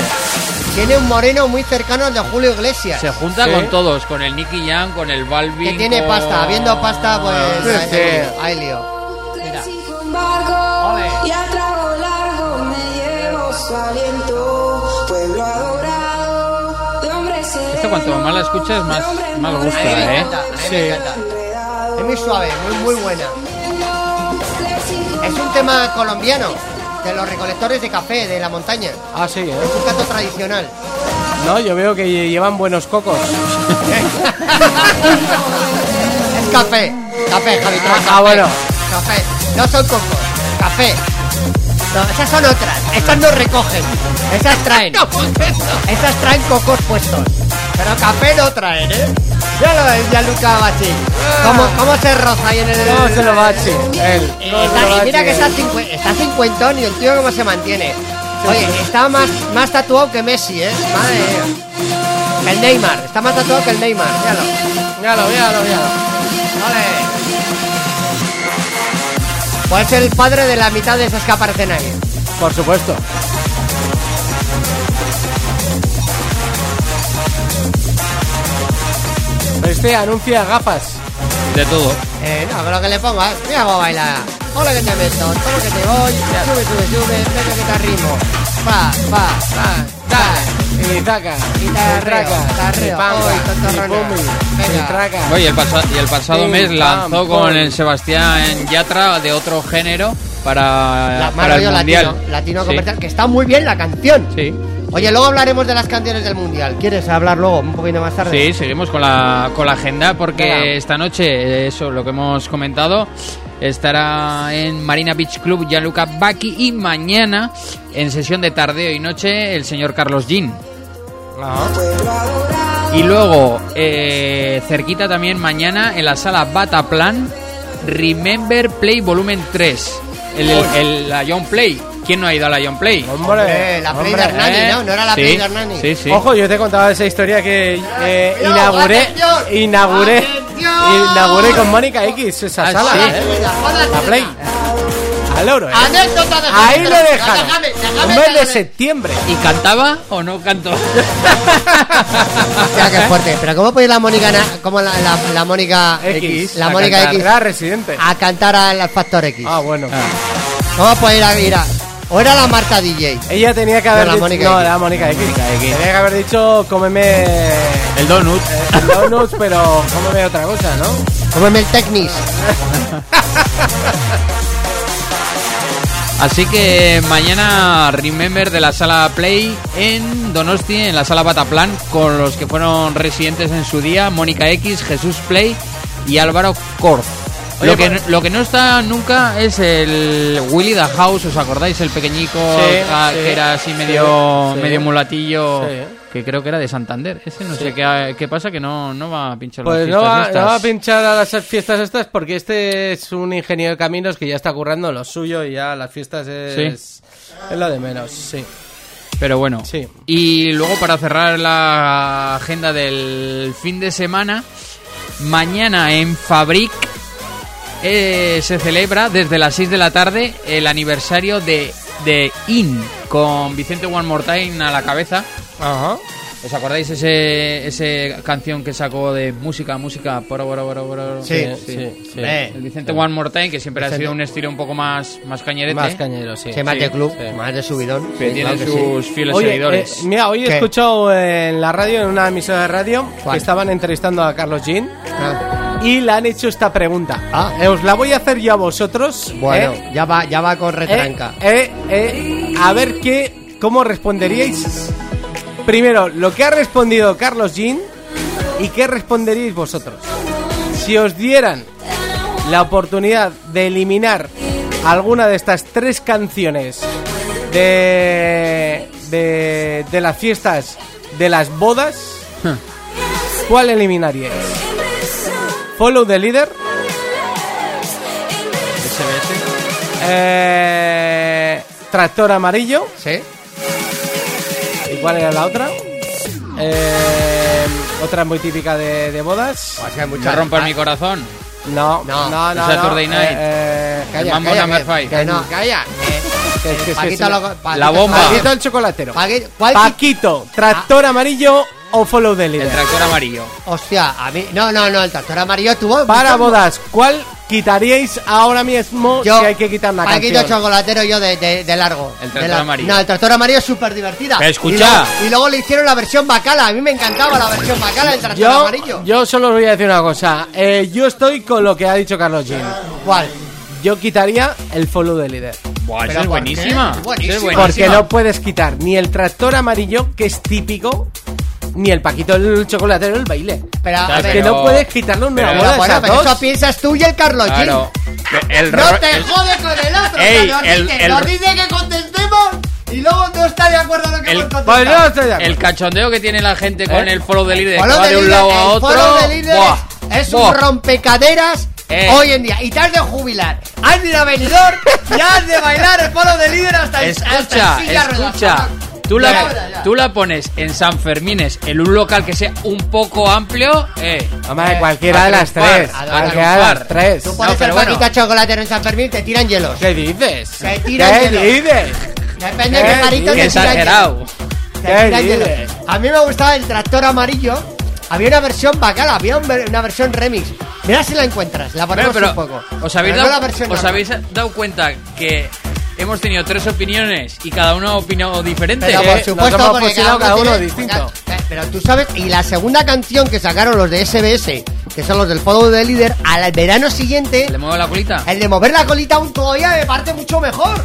tiene un moreno muy cercano al de Julio Iglesias. Se junta Sí. con todos, con el Nicky Jam, con el Balvin. Que tiene con- pasta, habiendo pasta, pues Sí, ahí- sí. ahí lío. Mira. Ole. y a trago largo me llevo su aliento. Pueblo adorado, de hombre sereno. Esto cuanto más la escuchas, más, más gusta, me ¿eh? Sí. Es muy suave, muy, muy buena. Es un tema colombiano, de los recolectores de café de la montaña. Ah, sí, ¿eh? Es un canto tradicional. No, yo veo que llevan buenos cocos. Es café, café, Javi. trae Ah, café. bueno. Café, no son cocos, café. No, esas son otras, estas no recogen, esas traen. Esas traen cocos puestos. Pero café no traen, ¿eh? Ya lo ves, ya Luca Bachi. ¿Cómo, ¿Cómo se roza ahí en el... ¿Cómo se lo va a chi? Él. Eh, ¿Cómo se está- lo va y a mira que está, cincue- está cincuentón y el tío cómo se mantiene. Oye, está más, más tatuado que Messi, ¿eh? Madre mía. Que el Neymar, está más tatuado que el Neymar, míralo. Míralo, míralo, míralo. ¡Ole! Pues es el padre de la mitad de esos que aparecen ahí. Por supuesto. Este anuncia gafas. De todo. Eh, no, con lo que le pongas, mira cómo baila. Hola que te meto, todo lo que te voy, sube, sube, sube, venga que te arrimo. Pa, pa, pa, ta. Y taca. Y Y tarreo, Y. Oye, el, pasa- y el pasado mes pam, lanzó pum. con el Sebastián Yatra de otro género para, La, para el mundial. latino, latino Sí. comercial, que está muy bien la canción. Sí. Oye, luego hablaremos de las canciones del mundial. ¿Quieres hablar luego, un poquito más tarde? Sí, seguimos con la, con la agenda porque Venga. esta noche, eso, lo que hemos comentado, estará en Marina Beach Club Gianluca Bacchi y mañana, en sesión de tardeo y noche, el señor Carlos Jean. Y luego, eh, cerquita también mañana, en la sala Bataplan, Remember Play Volumen 3. El, el, el- la Young Play. ¿Quién no ha ido a la Young Play? Hombre, la Play de Hernani, ¿eh? ¿no? No era la Sí, Play de Hernani. Sí, sí. Ojo, yo te he contado esa historia que eh, inauguré, inauguré, inauguré con Mónica X esa Ah, sala, sí. ¿eh? La Play. Al euro, ¿eh? Anécdota de Ahí lo dejaron. Déjame, déjame, Un mes de septiembre. ¿Y cantaba o no cantó? Ya, qué fuerte. Pero ¿cómo puede ir la Mónica, cómo la, la, la Mónica X. la Mónica. X Era residente. a cantar al Factor X? Ah, bueno. ¿Cómo puede ir a, ir a- O era la Marta DJ. Ella tenía que haber No, la dicho. Mónica no, X. la Mónica X. Tenía que haber dicho, cómeme. El donut. eh, el donuts, pero cómeme otra cosa, ¿no? Cómeme el Technis. Así que mañana Remember de la sala Play en Donosti, en la sala Bataplan, con los que fueron residentes en su día, Mónica X, Jesús Play y Álvaro Corz. Oye, Lo que, pues- lo que no está nunca es el Willy the House, ¿os acordáis? El pequeñico Sí, ah, sí, que era así sí, medio, sí. medio mulatillo, que creo que era de Santander. Ese no sé qué, qué pasa, que no, no va a pinchar las Pues no fiestas va, estas. no va a pinchar a las fiestas estas porque este es un ingeniero de caminos que ya está currando lo suyo y ya las fiestas es, es lo de menos, sí. Pero bueno. Sí. Y luego para cerrar la agenda del fin de semana, mañana en Fabric eh, se celebra desde las 6 de la tarde el aniversario de, de In con Vicente One More Time a la cabeza. Ajá. ¿Os acordáis ese, ese canción que sacó de música, música, poro, poro, poro, poro? Sí, sí, sí. Eh, El Vicente One More Time, que siempre ha Vicente. sido un estilo un poco más, más cañerete. Más cañero, sí. Más de club, sí. más de subidón. que Sí, tiene claro que sí. sus fieles Oye, seguidores. eh, mira, hoy he escuchado en la radio, en una emisora de radio, ¿Cuál? que estaban entrevistando a Carlos Jean Ah, y le han hecho esta pregunta. Ah. Eh, os la voy a hacer yo a vosotros. Bueno, eh, ya va, ya va con retranca. eh, eh, a ver qué, cómo responderíais. Primero, lo que ha respondido Carlos Jean y qué responderíais vosotros. Si os dieran la oportunidad de eliminar alguna de estas tres canciones de, de, de las fiestas de las bodas, ¿cuál eliminaríais? Follow the Leader, eh, Tractor Amarillo, ¿Sí? ¿y cuál era la otra? Eh, otra muy típica de, de bodas. No muchas- rompas ah, mi corazón. No, No. no, no. no, Saturday Night. Eh, eh, El calla, Mambo calla, Number que- Five. que Que no. Calla. que- que- que- Paquito que- lo- La bomba. Paquito el chocolatero. Paquito- ¿cuál- Paquito, tractor amarillo o follow the El leader. tractor amarillo. Hostia, a mí. No, no, no, el tractor amarillo tuvo. Para bodas, ¿cuál quitaríais ahora mismo Yo, si hay que quitar Paquito canción? chocolatero yo de, de, de largo. El tractor De la- amarillo. No, el tractor amarillo es súper divertida. Escucha. Y luego, y luego le hicieron la versión bacala. A mí me encantaba la versión bacala del tractor Yo, amarillo. yo solo os voy a decir una cosa. Eh, yo estoy con lo que ha dicho Carlos Jean. ¿Cuál? Yo quitaría el follow the leader. Buah, Pero esa es ¿por buenísima. qué? Esa es Buenísima. buenísima. Porque no puedes quitar ni el tractor amarillo, que es típico, ni el Paquito el chocolatero el baile. Pero, a ver, que pero- no puedes quitarlo en una pero- bueno, pero eso piensas tú y el Carlos. Claro. El No te el- jode con el otro. Ey, nos, el- dice, el- nos dice que contestemos y luego no está de acuerdo en lo que El- hemos Pues no estoy de acuerdo. El cachondeo que tiene la gente con ¿Eh? el follow de líder, que Follow va the de un lado a el otro. follow the leader Buah, es, buah. un rompecaderas Eh. hoy en día. Y te has de jubilar. Has de ir a venidor y has de bailar el follow de líder hasta el hasta Escucha, el silla escucha. Tú Tú la, tú la pones en San Fermines, en un local que sea un poco amplio, eh. Hombre, Eh, cualquiera a de las tres. a Cualquiera de las tres. Tú No, pones pero el bueno. chocolatero en San Fermín, te tiran hielos. ¿Qué dices? Se tiran ¿Qué hielos. dices? Depende de ¿Qué carito Qué te exagerado. hielos. Te ¿Qué tiran hielos. A mí me gustaba el tractor amarillo. Había una versión bacala, había una versión remix. Mira si la encuentras, la ponemos pero, un poco. ¿os habéis, Pero no dado, la versión os habéis dado cuenta que hemos tenido tres opiniones y cada uno ha opinado diferente? Pero por supuesto, porque fusilado cada uno tiene- distinto. Eh, Pero tú sabes, y la segunda canción que sacaron los de SBS, que son los del Foro de Líder, al verano siguiente, ¿Le muevo la colita? el de mover la colita aún todavía me parte mucho mejor.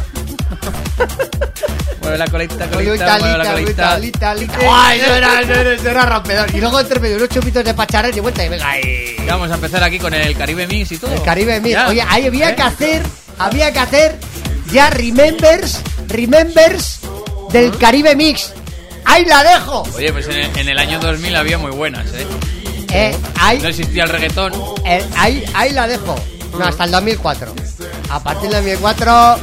Mueve la colita, colita, Colita, mueve la lita, colita. lita, lita. ¡Ay, eso era, eso era, eso era rompedor! Y luego entre medio unos chupitos de pacharán y vuelta y venga ahí. Vamos a empezar aquí con el Caribe Mix y todo. El Caribe Mix. Oye, ahí había ¿Eh? que hacer, había que hacer ya remembers, remembers del Caribe Mix. ¡Ahí la dejo! Oye, pues en el, en el año 2000 había muy buenas, ¿eh? Eh, ahí, No existía el reggaetón. eh, ahí, ahí la dejo. No, hasta el 2004. A partir del 2004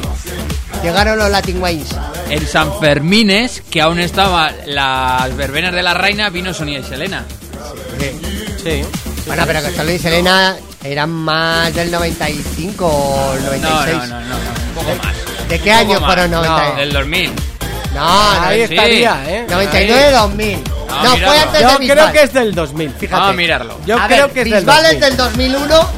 llegaron los Latin Wines. En San Fermines, que aún estaban las verbenas de la reina, vino Sonia y Selena. Sí. Bueno, pero que solo y Selena eran más del 95 o el No, 96. no, no, no, no, poco más. ¿De qué año fueron 90? No, del 2000. No, no, Ahí sí. estaría, ¿eh? 99 2000. Ah, no, fue antes Yo de creo Bisbal. que es del 2000, fíjate. Vamos a mirarlo. Yo A creo ver, que es del Bisbal 2000. es del 2001,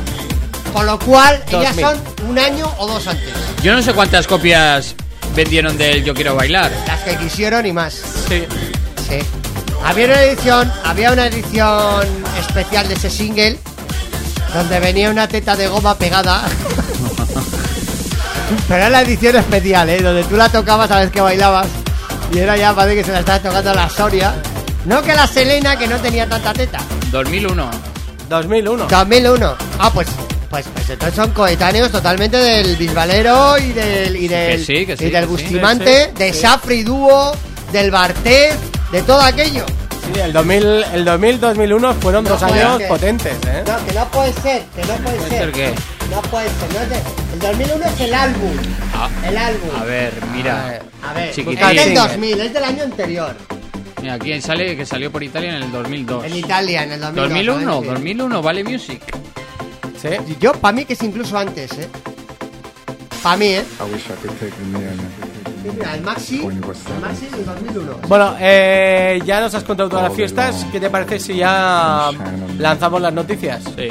con lo cual ellas 2000. son un año o dos antes. Yo no sé cuántas copias vendieron del Yo Quiero Bailar. Las que quisieron y más. Sí. Sí. Había una edición, había una edición especial de ese single donde venía una teta de goma pegada. Pero era la edición especial, ¿eh? Donde tú la tocabas a vez que bailabas. Y era ya, parece que se la estaba tocando la Soria. No que la Selena, que no tenía tanta teta. 2001. 2001. 2001. Ah, pues, pues, pues entonces son coetáneos totalmente del Bisbalero y del, y del, Que sí, que sí, y del que. Bustimante, Sí, sí, de. Safri Dúo, del Bartet, de todo aquello. Sí, el 2000, el 2000-2001 fueron No dos años ser. potentes, ¿eh? No, que no puede ser, que no puede, ¿Puede ser. ser qué? No puede ser, no es de- el 2001 es el álbum. Ah, El álbum. a ver, mira. A ver, Chiquitín. es del Single. 2000, es del año anterior. Mira, aquí sale que salió por Italia en el 2002. En Italia, en el 2002. 2001, ¿sabes? 2001, Vale Music. Sí. Yo, para mí, que es incluso antes, ¿eh? Para mí, ¿eh? I wish I could take el Maxi, el Maxi del 2001. Bueno, eh, ya nos has contado todas las fiestas. ¿Qué te parece si ya lanzamos las noticias? Sí.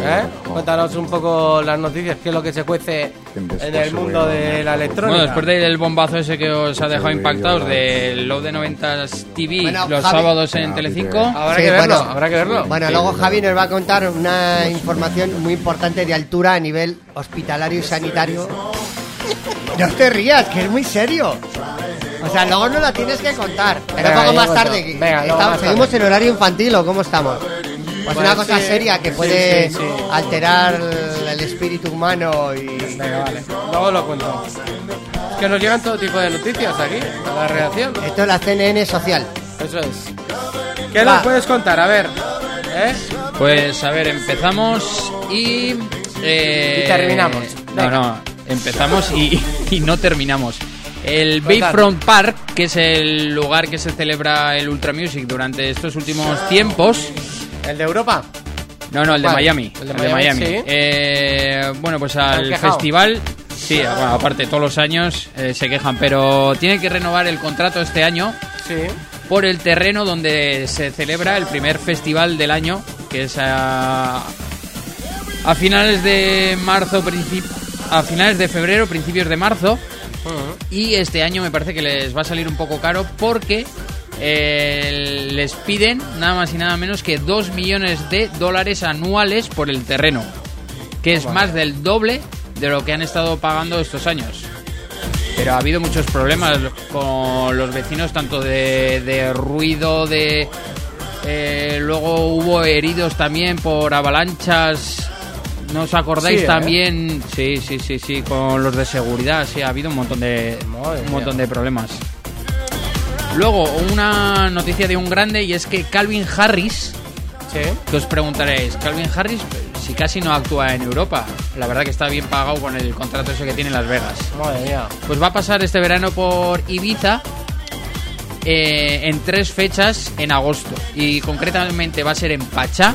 ¿Eh? Cuéntanos un poco las noticias, qué es lo que se cuece en el mundo de la electrónica. Bueno, después del bombazo ese que os ha dejado impactados del Low de 90s TV Bueno, los Javi- sábados en Telecinco. Habrá Sí, que verlo, bueno. habrá que verlo. Bueno, luego Javi nos va a contar una información muy importante de altura a nivel hospitalario y sanitario. No te rías, que es muy serio. O sea, luego no la tienes que contar. Pero Venga, poco más tarde. que Venga, luego estamos- más ¿Seguimos tarde. en horario infantil o cómo estamos? Pues, Pues una cosa sí, seria que puede sí, sí. alterar el espíritu humano y... Venga, vale. Luego lo cuento. Es que nos llegan todo tipo de noticias aquí, a la redacción. Esto es la CNN social. Eso es. ¿Qué Va. nos puedes contar? A ver. ¿Eh? Pues a ver, empezamos y. eh, Y terminamos. No, no, empezamos y, y no terminamos. El. Bayfront Park, que es el lugar que se celebra el Ultra Music durante estos últimos tiempos. ¿El de Europa? No, no, el de. Miami. El de El de Miami, sí. Eh, bueno, pues al festival. Sí, bueno, aparte, todos los años eh, se quejan, pero tiene que renovar el contrato este año Sí. por el terreno donde se celebra el primer festival del año, que es a, a finales de marzo, princip- a finales de febrero, principios de marzo. Y este año me parece que les va a salir un poco caro porque eh, les piden nada más y nada menos que 2 millones de dólares anuales por el terreno, que es más del doble de lo que han estado pagando estos años. Pero ha habido muchos problemas con los vecinos, tanto de, de ruido, de... eh, luego hubo heridos también por avalanchas. ¿No os acordáis Sí, ¿eh? también? Sí, sí, sí, sí, con los de seguridad, sí, ha habido un montón de, Madre un montón mía. de problemas. Luego, una noticia de un grande y es que Calvin Harris, Sí. que os preguntaréis, Calvin Harris, si casi no actúa en Europa, la verdad que está bien pagado con el contrato ese que tiene en Las Vegas. Madre mía. Pues va a pasar este verano por Ibiza eh, en tres fechas en agosto. Y concretamente va a ser en Pachá,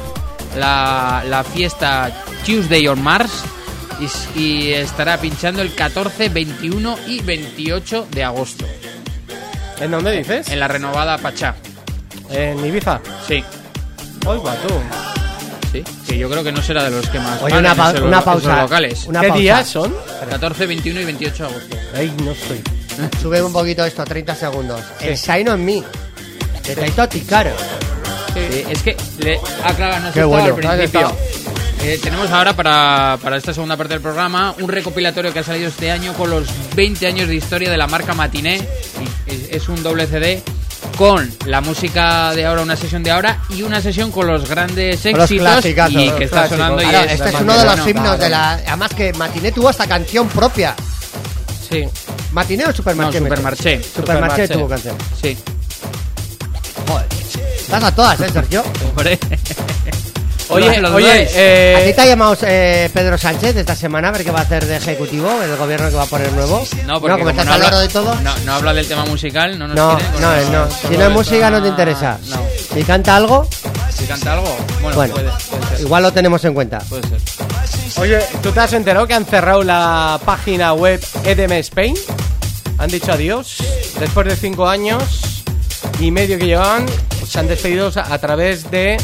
la, la fiesta Tuesday on Mars. Y, estará pinchando el 14, 21 y 28 de agosto. ¿En dónde dices? En la renovada Pachá. En Ibiza. Sí. Va tú. Sí, que yo creo que no será de los que más Oye, una en pa- esos- una esos pausa. locales. Una ¿Qué pausa. días son? 14, 21 y 28 de agosto. Ay, no estoy. Sube un poquito esto, 30 segundos. El Shine on Me. De Taito Ticaro. Eh, es que le aclara, no Qué bueno. al principio. Eh, tenemos ahora para, para esta segunda parte del programa un recopilatorio que ha salido este año con los 20 años de historia de la marca Matiné. Y Es, es un doble CD con la música de ahora, una sesión de ahora y una sesión con los grandes los éxitos clásicazos, y los que está sonando y Claro, es este es uno de los bueno. himnos de la. Además que Matiné tuvo esta canción propia. Sí. ¿Matiné o Supermarché? No, Supermarché. Supermarché tuvo canción. Sí. Joder. Estás a todas, ¿eh, Sergio? Hombre. Oye, ¿Lo oye, eh, ¿A ti te ha llamado eh, Pedro Sánchez esta semana a ver qué va a hacer de ejecutivo el gobierno que va a poner nuevo? No, porque como estás no al habla, de todo. No, no habla del tema musical, no nos No, quiere, no, pues no. solo Si no es música no te interesa. No. Si canta algo, Si canta algo, bueno, bueno, puede, puede ser. igual lo tenemos en cuenta. Puede ser. Oye, ¿tú te has enterado que han cerrado la página web EDM Spain? Han dicho adiós. Después de cinco años y medio que llevaban, se han despedido a través de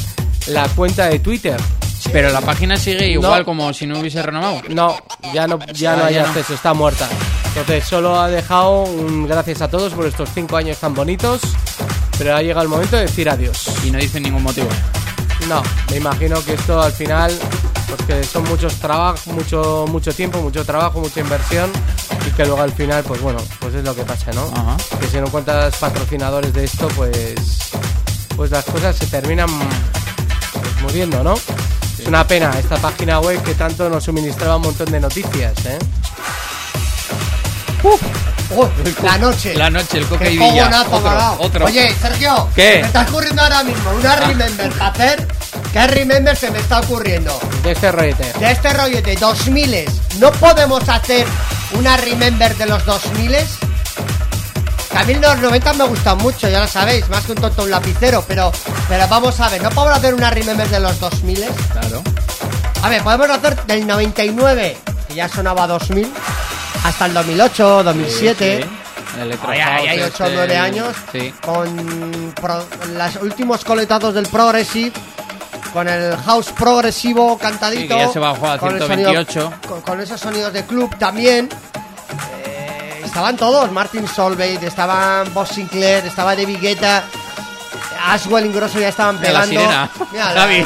la cuenta de Twitter. Pero la página sigue igual No. como si no hubiese renovado. No, ya no, ya no Ah, hay ya no. acceso, está muerta. Entonces solo ha dejado un gracias a todos por estos cinco años tan bonitos, pero ha llegado el momento de decir adiós. Y no dicen ningún motivo. No, me imagino que esto al final, pues que son muchos trabajos, mucho, mucho tiempo, mucho trabajo, mucha inversión y que luego al final, pues bueno, pues es lo que pasa, ¿no? Ajá. Que si no encuentras patrocinadores de esto, pues, pues las cosas se terminan muriendo, ¿no? Es una pena esta página web que tanto nos suministraba un montón de noticias, ¿eh? Oh, la noche. La noche, el Coca y Villa. Otro, otro. Oye, Sergio, ¿Qué? me está ocurriendo ahora mismo una remember para hacer. ¿Qué remember se me está ocurriendo? De este rollete. De este rollo de 2000 ¿no podemos hacer una remember de los 2000 Que a mí los 90 me gustan mucho, ya lo sabéis, más que un tonto un lapicero, pero, pero vamos a ver, ¿no podemos hacer una remember de los 2000 Claro. A ver, podemos hacer del 99, que ya sonaba 2000, hasta el 2008, 2007. Sí, el hay house 8 o este, 9 años Sí. con pro- los últimos coletazos del Progressive, con el house progresivo cantadito. Sí, que ya se bajó a con el 128. sonido- con, con esos sonidos de club también. Estaban todos, Martin Solveig, estaban Bob Sinclair, estaba David Guetta, Ashwell y Grosso ya estaban Mira la pegando. sirena. Mira la- Javi.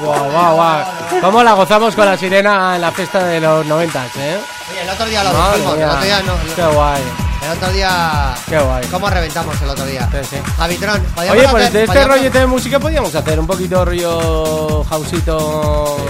Guau, guau, guau. ¿Cómo la gozamos con la sirena en la fiesta de los noventas, eh? Oye, el otro día lo dijimos, el otro día no. Qué guay. El otro día. Qué guay. ¿Cómo reventamos el otro día? Sí, sí. Javitron, podíamos Oye, pues hacer- de este podíamos- rollete de música podríamos hacer un poquito rollo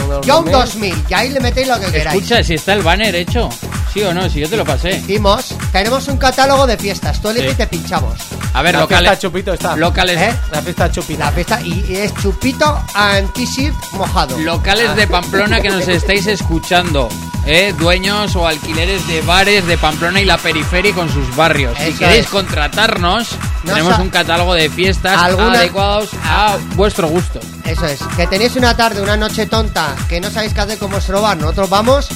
los Young 2000. 2000, y ahí le metéis lo que queráis. Escucha, si está el banner hecho. ¿Sí o no? Si yo te lo pasé. Dijimos, tenemos un catálogo de fiestas, tú eliges Sí. y te pinchamos. A ver, La locales. fiesta chupito está. Locales, ¿Eh? La fiesta chupita. La fiesta, y, y es chupito antisip mojado. locales de Pamplona que nos estáis escuchando. ¿eh? Dueños o alquileres de bares de Pamplona y la periferia con sus barrios. si queréis es. contratarnos, No tenemos un catálogo de fiestas Alguna- adecuados a vuestro gusto. Eso es, que tenéis una tarde, una noche tonta, que no sabéis qué hacer con vuestro bar, nosotros vamos.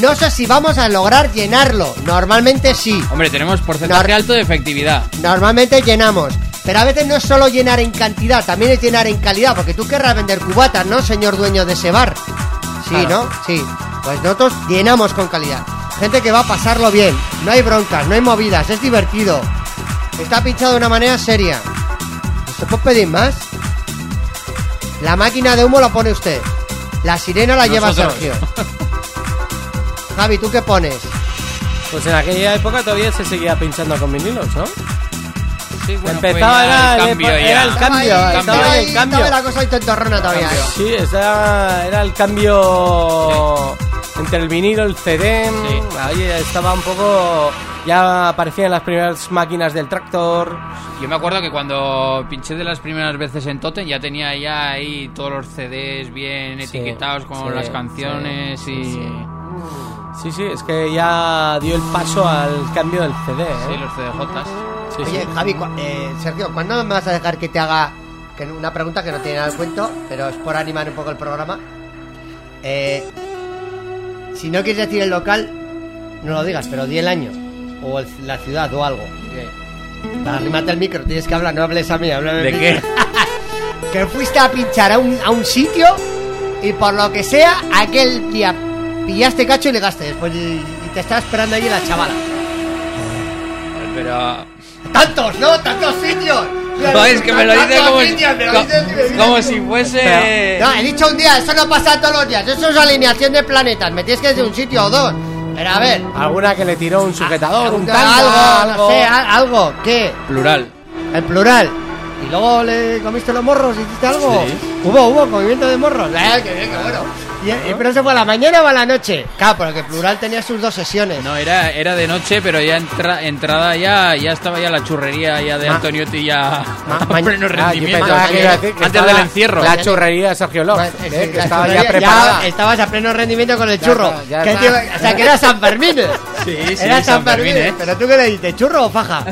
No sé si vamos a lograr llenarlo. Normalmente sí. Hombre, tenemos porcentaje No. alto de efectividad. Normalmente llenamos. Pero a veces no es solo llenar en cantidad, también es llenar en calidad, porque tú querrás vender cubatas, ¿no, señor dueño de ese bar? Sí, Claro. ¿no? Sí. Pues nosotros llenamos con calidad. Gente que va a pasarlo bien. No hay broncas, no hay movidas, es divertido. Está pinchado de una manera seria. ¿Se puede pedir más? La máquina de humo la pone usted. La sirena la lleva Nosotros. Sergio. Javi, ¿tú qué pones? Pues en aquella época todavía se seguía pinchando con vinilos, ¿no? Sí, bueno, Empezaba era el cambio era ya. el Estaba cambio, ahí, estaba estaba ahí ahí, el cambio. estaba la cosa ahí todavía. Sí, esa era el cambio entre el vinilo, el CD. Sí. Ahí estaba un poco. Ya aparecían las primeras máquinas del tractor. Yo me acuerdo que cuando pinché de las primeras veces en Totem ya tenía ya ahí todos los CDs bien Sí, etiquetados con sí, las canciones sí, y... sí, Sí, sí, es que ya dio el paso al cambio del CD. ¿eh? Sí, los CDJs. Sí, Oye, sí. Javi, cu- eh, Sergio, ¿cuándo me vas a dejar que te haga que una pregunta que no tiene nada de cuento, pero es por animar un poco el programa? Eh, si no quieres decir el local, no lo digas, pero di el año, o el- la ciudad, o algo. Para arrimarte el micro, tienes que hablar, no hables a mí, háblame ¿De qué? que fuiste a pinchar a un, a un sitio y por lo que sea, aquel día pillaste cacho y ligaste después y, y te estaba esperando allí la chavala. Pero. ¡Tantos, no! ¡Tantos sitios! No, es que me lo dice como, si- sitios, me lo como fuese. No, he dicho un día, eso no pasa todos los días, eso es alineación de planetas, me tienes que decir un sitio o dos. Pero a ver, Alguna que le tiró un sujetador, un algo, tanga, no algo. sé, algo, ¿qué? Plural. El plural. ¿Y luego le comiste los morros? ¿Hiciste algo? Sí. Hubo, hubo movimiento de morros. Eh, qué bien, qué bueno. ¿Y, y- pero eso fue a la mañana o a la noche? Claro, porque plural tenía sus dos sesiones. No, era, era de noche, pero ya entra, entrada ya, ya estaba ya la churrería ya de Ma- Antoniotti ya ma- a pleno Ah, rendimiento. que que antes estaba del encierro. La churrería de Sergio López, eh, sí, que la estaba ya preparada. estabas a pleno rendimiento con el Ya churro. está, ya Que está. tío- o sea, que era San Fermín. Sí, sí, era San Fermín, ¿eh? Pero tú qué le dices, churro o faja?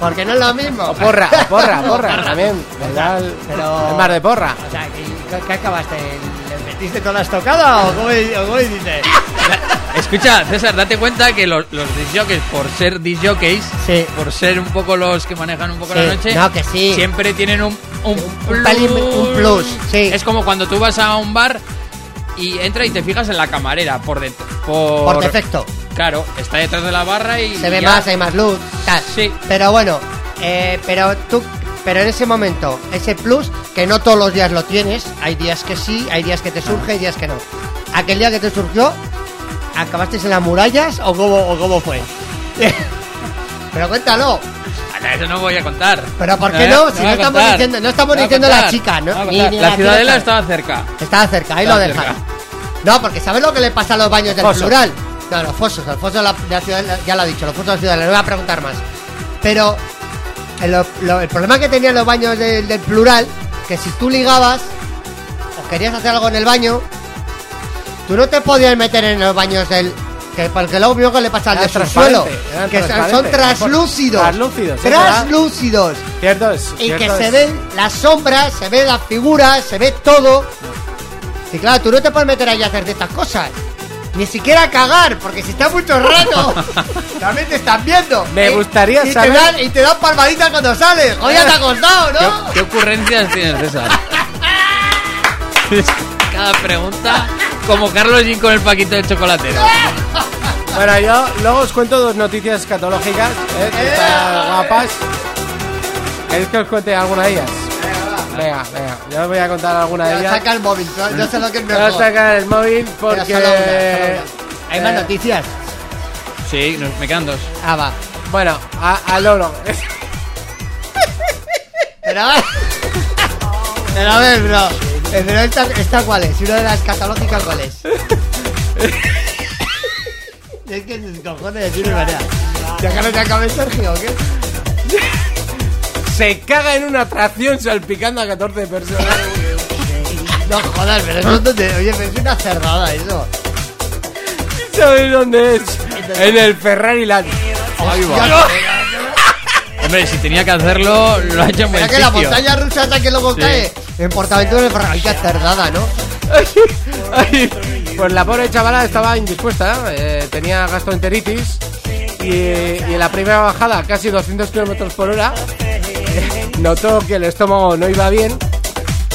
Porque no es lo mismo. O porra, porra, porra, también. ¿verdad? Pero- Es más de porra. O sea, ¿qué, qué acabaste? ¿Le metiste toda la estocada o cómo, o cómo dices? Escucha, César, date cuenta que los, los disjockeys, por ser disjockeys, Sí. por ser un poco los que manejan un poco Sí, la noche, no, que sí. siempre tienen un, un, plus. un plus, sí. Es como cuando tú vas a un bar y entras y te fijas en la camarera por, det- por, Por defecto. Claro, está detrás de la barra y Se ve ya- más, hay más luz, tal. Sí. Pero bueno, eh, pero tú, pero en ese momento, ese plus, que no todos los días lo tienes, hay días que sí, hay días que te surge, hay días que no. Aquel día que te surgió, ¿acabaste en las murallas o cómo, o cómo fue? pero cuéntalo. Eso no voy a contar. Pero ¿por qué no? Si no estamos diciendo- no estamos diciendo la chica, ¿no? Ni- ni la la ciudadela estaba cerca. Estaba cerca, ahí Estaba lo dejas. cerca. No, porque ¿sabes lo que le pasa a los baños del Fosos. plural? No, los fosos, los fosos de la, de la ciudad, ya lo ha dicho, los fosos de la ciudad, no voy a preguntar más. Pero el, lo- el problema que tenían los baños del- del plural, que si tú ligabas o querías hacer algo en el baño, tú no te podías meter en los baños del... Que porque luego vio que le pasa al de subsuelo, que son- translúcidos. Translúcidos. Translúcidos. Cierto es. Y cierto que se ven las sombras, se ven las figuras, se ve todo. Y claro, tú no te puedes meter ahí a hacer de estas cosas. Ni siquiera cagar, porque si estás mucho rato, también te están viendo. Me Y- gustaría y saber- Te dan, y te dan palmaditas cuando sales. Joder, ya te ha costado, ¿Qué, ¿no? qué ocurrencias tienes, César? Cada pregunta, como Carlos G con el paquito de chocolatero. Bueno, yo luego os cuento dos noticias escatológicas, ¿eh? que están guapas. ¿Queréis que os cuente alguna de ellas? Venga, venga, yo os voy a contar alguna de ellas. Saca el móvil, yo- sé lo que es Voy a mejor. sacar el móvil porque... solo una, solo una. Hay más eh, noticias. Sí, nos- me quedan dos. Ah, va. Bueno, a, a Loro. Pero a ver. Pero a ver, bro. Pero esta, esta cuál es? ¿Y una de las catalógicas cuál es? es que cojones decir verdad. ¿Ya que no te acabe Sergio o qué? Se caga en una atracción salpicando a 14 personas. No jodas, pero eso donde. Oye, pero es una cerrada eso. ¿Sabéis dónde es? En el Ferrari Land. Ahí va. Ya, Hombre, si tenía que hacerlo, lo ha hecho en Mira buen que la montaña rusa esa que luego Sí. cae en Portaventura del Ferrari. Qué cerdada, ¿no? Ay, Pues la pobre chavala estaba indispuesta, eh, tenía gastroenteritis y, y en la primera bajada, casi 200 kilómetros por hora, notó que el estómago no iba bien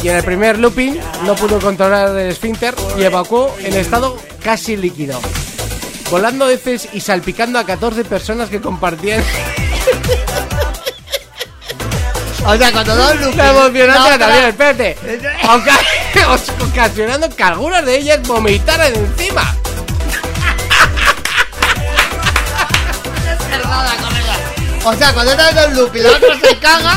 y en el primer looping no pudo controlar el esfínter y evacuó en estado casi líquido, volando heces y salpicando a 14 personas que compartían O sea, cuando da un loop. la emocionante también, espérate, Oca- ocasionando que algunas de ellas vomitaran encima. O sea, cuando está en el loop y la otra se caga,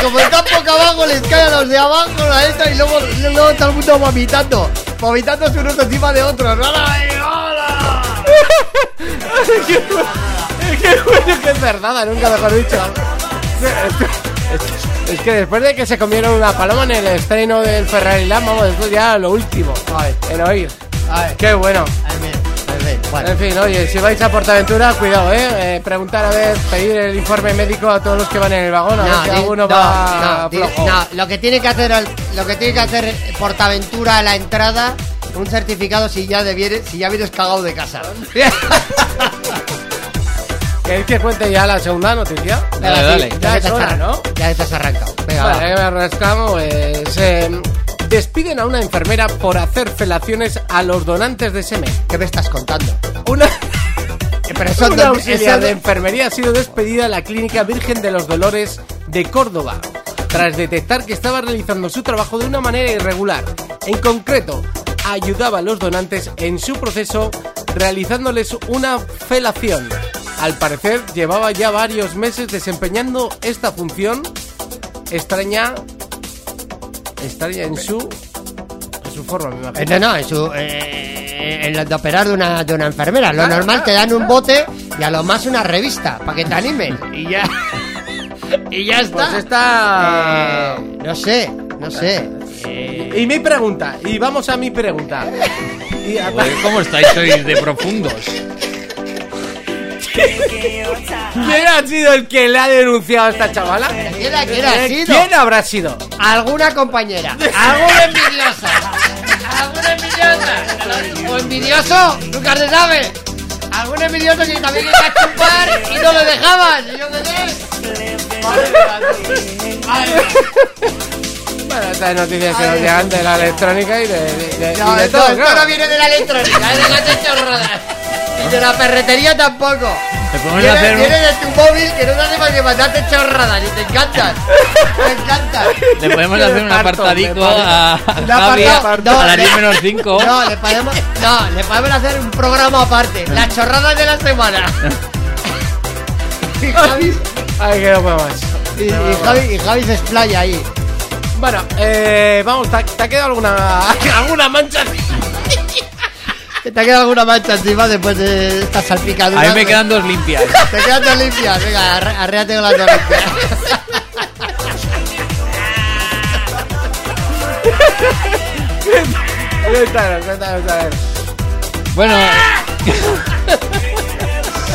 y como está poco abajo, les cae a los de abajo, la esta, y luego, luego todo el mundo vomitando. Vomitándose unos encima de otros. ¡Hola, hola! Qué bueno que es verdad, nunca mejor dicho. Es, que después de que se comieron una paloma en el estreno del Ferrari Land, vamos, esto ya lo último. En oír. A ver, Qué bueno. a ver, a ver. Bueno. En fin, oye, si vais a Portaventura, cuidado, ¿eh? Eh, Preguntar a ver, pedir el informe médico a todos los que van en el vagón, a ver si di- alguno no, va no, di- no, lo que tiene que hacer lo que tiene que hacer Portaventura a la entrada, un certificado si ya debiere- si ya vienes cagado de casa. ¿Queréis que cuente ya la segunda noticia? Dale, dale. Ya que es te has hora, ¿no? Ya te has arrancado. Venga, Vale, va. me rascamos, pues, eh, despiden a una enfermera por hacer felaciones a los donantes de semen. ¿Qué me estás contando? Una, Pero eso una auxiliar de enfermería ha sido despedida en la Clínica Virgen de los Dolores de Córdoba tras detectar que estaba realizando su trabajo de una manera irregular. En concreto, ayudaba a los donantes en su proceso realizándoles una felación. Al parecer, llevaba ya varios meses desempeñando esta función extraña extraña en su en su forma, me Eh, imagino. No, no, en, su, eh, en lo de operar de una, de una enfermera. Lo Claro, normal claro. te dan un bote y a lo más una revista para que te animen. Y ya. y ya está. Pues está Eh, no sé, no sé. Eh, Y mi pregunta, y vamos a mi pregunta. Y a- Joder, ¿Cómo estáis hoy de profundos? ¿Quién ha sido el que le ha denunciado a esta chavala? ¿Quién ha- quién ha Eh, sido? ¿Quién habrá sido? alguna compañera, alguna envidiosa, alguna envidiosa, o envidioso, nunca se sabe. Algún envidioso que también quería chupar y no le dejaban. Y yo qué sé. Bueno, estas noticias que nos llegan de la electrónica y de, de- de- No, y de todo, esto claro. no viene de la electrónica, es de las chorradas. Y de la perretería tampoco. Te podemos hacer un- tu móvil que no te hace más que mandarte chorradas y te encantan. Te encantan. Le podemos hacer un parto, apartadico me parto. a, a Javi no, a las le- 10 menos 5. No, le podemos, no, le podemos hacer un programa aparte. Las chorradas de la semana. Y Javi, Ay, que no puedo más. y, y Javi, y Javi se explaya ahí. Bueno, eh, vamos, ¿te ha, te ha quedado alguna, alguna mancha? ¿Te ha quedado alguna mancha encima después de esta salpicadura? A mí me quedan dos limpias. Te quedan dos limpias. Venga, arréate con las dos limpias. Cuéntanos, cuéntanos, cuéntanos. Bueno,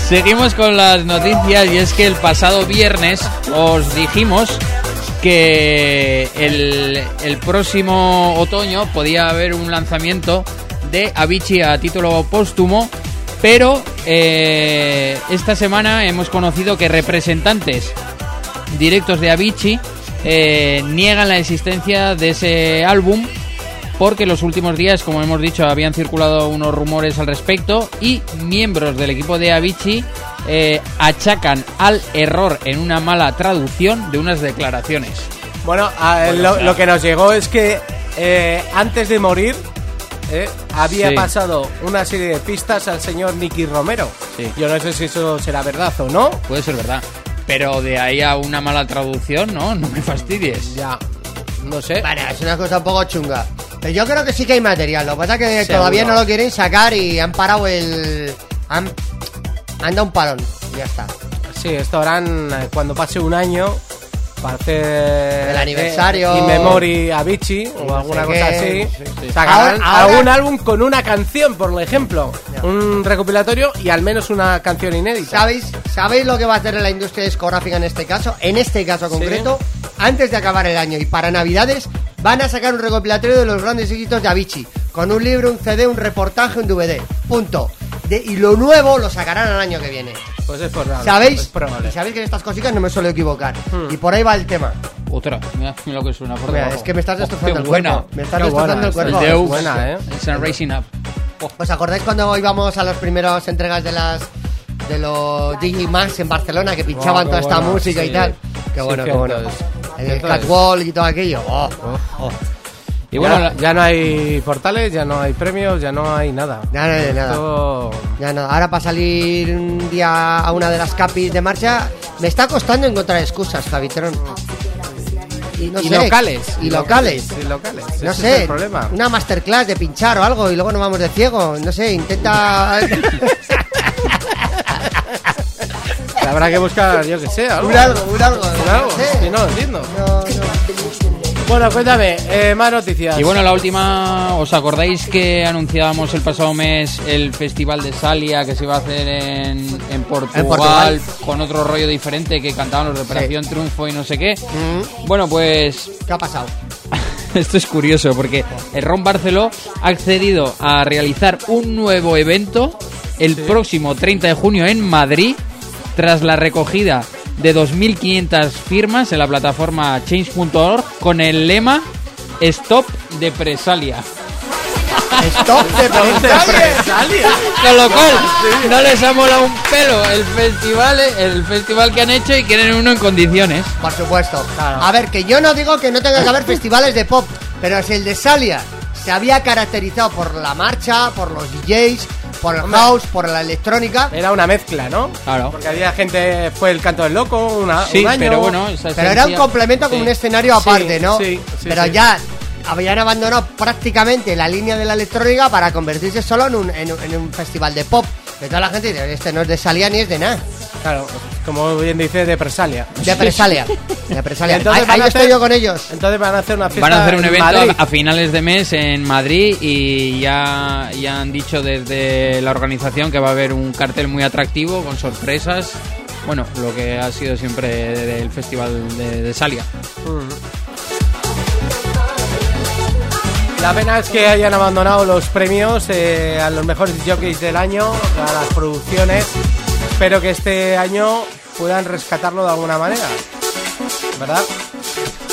seguimos con las noticias y es que el pasado viernes os dijimos que el, el próximo otoño podía haber un lanzamiento de Avicii a título póstumo, pero eh, esta semana hemos conocido que representantes directos de Avicii eh, niegan la existencia de ese álbum porque los últimos días, como hemos dicho, habían circulado unos rumores al respecto y miembros del equipo de Avicii eh, achacan al error en una mala traducción de unas declaraciones. Bueno, a- Bueno, lo, o sea- lo que nos llegó es que eh, antes de morir eh, había Sí. pasado una serie de pistas al señor Nicky Romero. Sí. Yo no sé si eso será verdad o no. Puede ser verdad. Pero de ahí a una mala traducción, no, no me fastidies. Ya, no sé. Bueno, es una cosa un poco chunga. Pero yo creo que sí que hay material. Lo que pasa es que Seguro. todavía no lo quieren sacar y han parado el. Han, han dado un parón. Y ya está. Sí, esto harán eh, cuando pase un año para hacer El aniversario. in memory Avicii o no alguna sé cosa qué. así. Sí, sí. Sacarán Ahora- ahora- algún álbum con una canción, por ejemplo, un recopilatorio y al menos una canción inédita. ¿Sabéis, ¿Sabéis lo que va a hacer la industria discográfica en este caso? En este caso concreto, antes de acabar el año y para Navidades, van a sacar un recopilatorio de los grandes éxitos de Avicii. Con un libro, un CD, un reportaje, un DVD. Punto. De- y lo nuevo lo sacarán el año que viene. Pues es probable. ¿Sabéis? es probable. Y sabéis que en estas cositas no me suelo equivocar. Hmm. Y por ahí va el tema. Otra, mira, mira lo que suena por Mira, es que me estás Oh, destrozando qué el buena. cuerpo. Me estás Qué destrozando el cuerpo. El Es Deus, buena, ¿eh? el Sun Racing Up. ¿Os acordáis cuando íbamos a las primeras entregas de las de los Digimax en Barcelona que pinchaban Oh, qué toda esta bueno, música y sí. tal? Qué Sí, bueno, qué cierto bueno. es. El catwall y todo aquello. Oh, oh. Y bueno, ya no hay portales, ya no hay premios, ya no hay nada. Ya no hay nada. Ya no, ahora para salir un día a una de las capis de marcha me está costando encontrar excusas, Javitrón. Y, no Y sé, locales. Y locales. Y locales. No sé, es el problema. una masterclass de pinchar o algo y luego nos vamos de ciego. No sé, intenta. Habrá que buscar, yo que sé, algo. un algo, un algo. Un algo, no sé. no entiendo. No, no. Bueno, cuéntame, eh, más noticias. Y bueno, la última, ¿os acordáis que anunciábamos el pasado mes el Festival de Salia que se iba a hacer en, en Portugal, Portugal. con otro rollo diferente que cantaban los de Operación Triunfo y no sé qué? Mm, Bueno, pues ¿Qué ha pasado? esto es curioso porque el Ron Barceló ha accedido a realizar un nuevo evento el próximo 30 de junio en Madrid tras la recogida de 2.500 firmas en la plataforma change.org con el lema Stop Depresalia. Stop de Represalia. Con lo cual, no les ha molado un pelo el festival, el festival que han hecho y quieren uno en condiciones. Por supuesto. Claro. A ver, que yo no digo que no tenga que haber festivales de pop, pero si el de Salia se había caracterizado por la marcha, por los DJs, por el house, por la electrónica, Era una mezcla, ¿no? Claro. Porque había gente, fue el canto del loco, una, Sí, un año. pero bueno, esa pero era un complemento con sí. un escenario Sí, aparte, ¿no? sí, sí, pero sí. ya habían abandonado prácticamente la línea de la electrónica para convertirse solo en un, en un- en un festival de pop. De toda la gente dice, este no es de Salia ni es de nada. Claro, como bien dice, de Presalia. De Presalia. De Presalia. Entonces Ahí, van ahí a estoy hacer- yo con ellos. Entonces van a hacer una fiesta Van a hacer un en evento Madrid. a, a finales de mes en Madrid y ya, ya han dicho desde la organización que va a haber un cartel muy atractivo con sorpresas. Bueno, lo que ha sido siempre del festival de, de Salia. La pena es que hayan abandonado los premios eh, a los mejores jockeys del año, a las producciones. Espero que este año puedan rescatarlo de alguna manera. ¿Verdad?